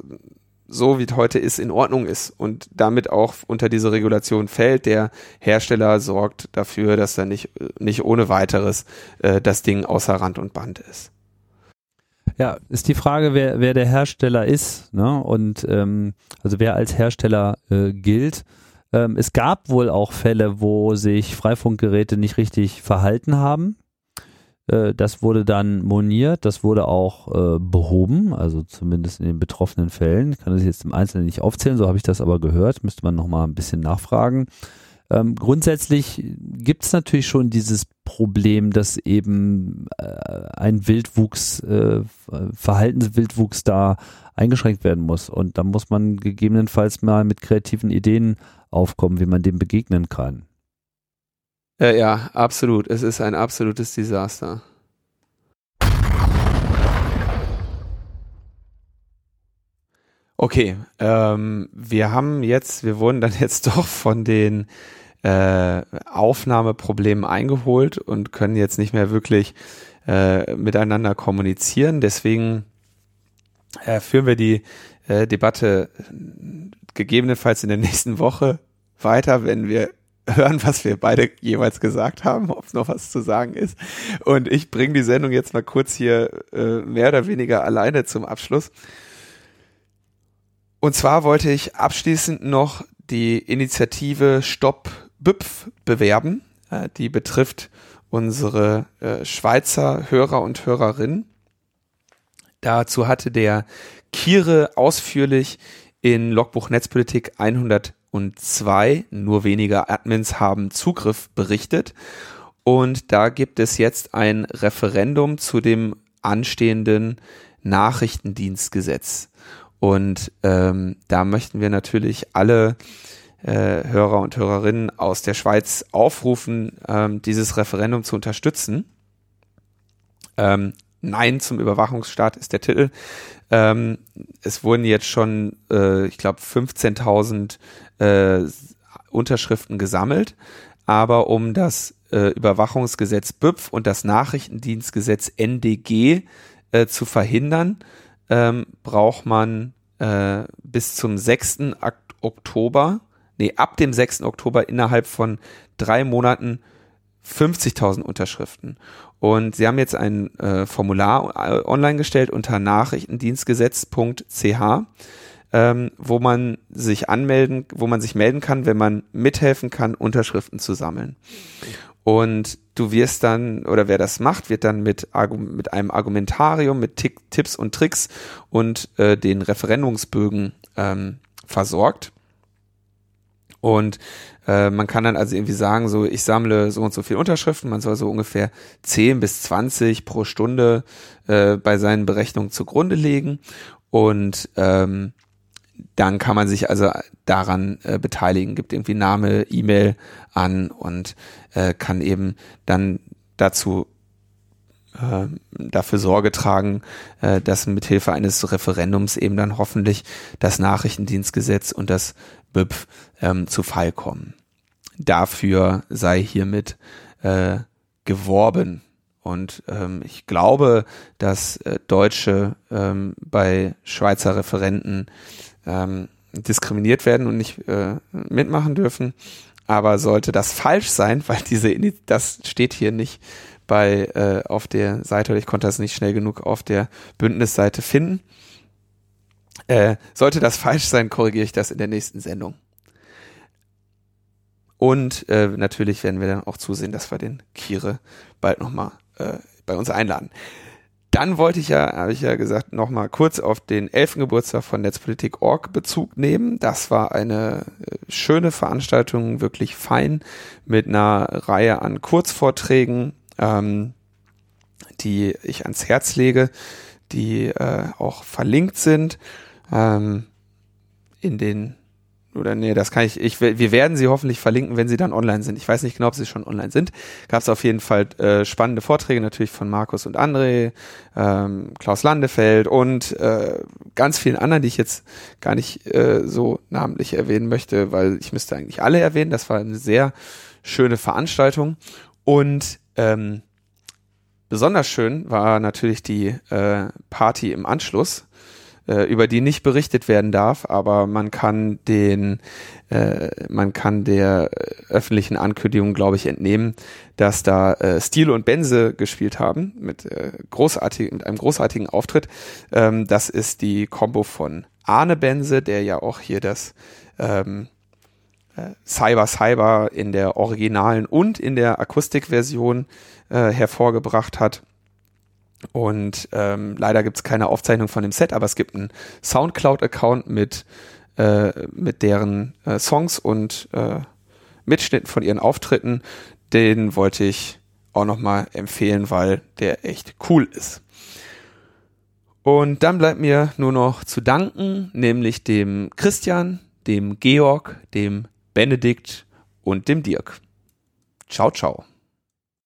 so wie es heute ist, in Ordnung ist und damit auch unter diese Regulation fällt. Der Hersteller sorgt dafür, dass er nicht, nicht ohne weiteres äh, das Ding außer Rand und Band ist. Ja, ist die Frage, wer, wer der Hersteller ist, ne? Und ähm, also wer als Hersteller äh, gilt. Ähm, es gab wohl auch Fälle, wo sich Freifunkgeräte nicht richtig verhalten haben. Äh, das wurde dann moniert, das wurde auch äh, behoben, also zumindest in den betroffenen Fällen. Ich kann das jetzt im Einzelnen nicht aufzählen, so habe ich das aber gehört, müsste man nochmal ein bisschen nachfragen. Ähm, grundsätzlich gibt es natürlich schon dieses Problem, dass eben äh, ein Wildwuchs, äh, Verhaltenswildwuchs da eingeschränkt werden muss. Und da muss man gegebenenfalls mal mit kreativen Ideen aufkommen, wie man dem begegnen kann. Äh, ja, absolut. Es ist ein absolutes Desaster. Okay, ähm, wir haben jetzt, wir wurden dann jetzt doch von den äh, Aufnahmeproblemen eingeholt und können jetzt nicht mehr wirklich äh, miteinander kommunizieren. Deswegen äh, führen wir die äh, Debatte gegebenenfalls in der nächsten Woche weiter, wenn wir hören, was wir beide jeweils gesagt haben, ob noch was zu sagen ist. Und ich bringe die Sendung jetzt mal kurz hier äh, mehr oder weniger alleine zum Abschluss. Und zwar wollte ich abschließend noch die Initiative Stopp BÜPF bewerben. Äh, die betrifft unsere äh, Schweizer Hörer und Hörerinnen. Dazu hatte der Kire ausführlich in Logbuch Netzpolitik 102, nur weniger Admins haben Zugriff berichtet. Und da gibt es jetzt ein Referendum zu dem anstehenden Nachrichtendienstgesetz. Und ähm, da möchten wir natürlich alle äh, Hörer und Hörerinnen aus der Schweiz aufrufen, ähm, dieses Referendum zu unterstützen. Ähm, Nein zum Überwachungsstaat ist der Titel. Ähm, es wurden jetzt schon, äh, ich glaube, 15.000 äh, Unterschriften gesammelt. Aber um das äh, Überwachungsgesetz BÜPF und das Nachrichtendienstgesetz NDG äh, zu verhindern, ähm, braucht man äh, bis zum 6. Oktober nee, ab dem 6. Oktober innerhalb von drei Monaten 50.000 Unterschriften. Und sie haben jetzt ein äh, Formular äh, online gestellt unter nachrichtendienstgesetz.ch, ähm, wo man sich anmelden, wo man sich melden kann, wenn man mithelfen kann, Unterschriften zu sammeln. Und du wirst dann, oder wer das macht, wird dann mit, mit einem Argumentarium, mit Tick, Tipps und Tricks und äh, den Referendumsbögen ähm, versorgt. Und äh, man kann dann also irgendwie sagen, so ich sammle so und so viele Unterschriften, man soll so ungefähr 10 bis 20 pro Stunde äh, bei seinen Berechnungen zugrunde legen. Und ähm, dann kann man sich also daran äh, beteiligen, gibt irgendwie Name, E-Mail an und äh, kann eben dann dazu äh, dafür Sorge tragen, äh, dass mithilfe eines Referendums eben dann hoffentlich das Nachrichtendienstgesetz und das BÜPF ähm, zu Fall kommen. Dafür sei hiermit äh, geworben. Und ähm, ich glaube, dass äh, Deutsche ähm, bei Schweizer Referenten ähm, diskriminiert werden und nicht äh, mitmachen dürfen. Aber sollte das falsch sein, weil diese das steht hier nicht bei äh, auf der Seite oder ich konnte das nicht schnell genug auf der Bündnisseite finden. Äh, sollte das falsch sein, korrigiere ich das in der nächsten Sendung. Und äh, natürlich werden wir dann auch zusehen, dass wir den Kire bald nochmal äh, bei uns einladen. Dann wollte ich ja, habe ich ja gesagt, nochmal kurz auf den 11. Geburtstag von Netzpolitik.org Bezug nehmen. Das war eine äh, schöne Veranstaltung, wirklich fein, mit einer Reihe an Kurzvorträgen, ähm, die ich ans Herz lege, die äh, auch verlinkt sind ähm, in den oder nee, das kann ich, ich, wir werden sie hoffentlich verlinken, wenn sie dann online sind. Ich weiß nicht genau, ob sie schon online sind. Gab es auf jeden Fall äh, spannende Vorträge natürlich von Markus und André, ähm, Klaus Landefeld und äh, ganz vielen anderen, die ich jetzt gar nicht äh, so namentlich erwähnen möchte, weil ich müsste eigentlich alle erwähnen. Das war eine sehr schöne Veranstaltung und ähm, besonders schön war natürlich die äh, Party im Anschluss äh, über die nicht berichtet werden darf, aber man kann den, äh, man kann der öffentlichen Ankündigung, glaube ich, entnehmen, dass da äh, Stile und Benze gespielt haben mit äh, großartig, mit einem großartigen Auftritt. Ähm, das ist die Combo von Arne Benze, der ja auch hier das ähm, äh, Cyber Cyber in der originalen und in der Akustikversion äh, hervorgebracht hat. Und ähm, leider gibt es keine Aufzeichnung von dem Set, aber es gibt einen Soundcloud-Account mit, äh, mit deren äh, Songs und äh, Mitschnitten von ihren Auftritten. Den wollte ich auch nochmal empfehlen, weil der echt cool ist. Und dann bleibt mir nur noch zu danken, nämlich dem Christian, dem Georg, dem Benedikt und dem Dirk. Ciao, ciao.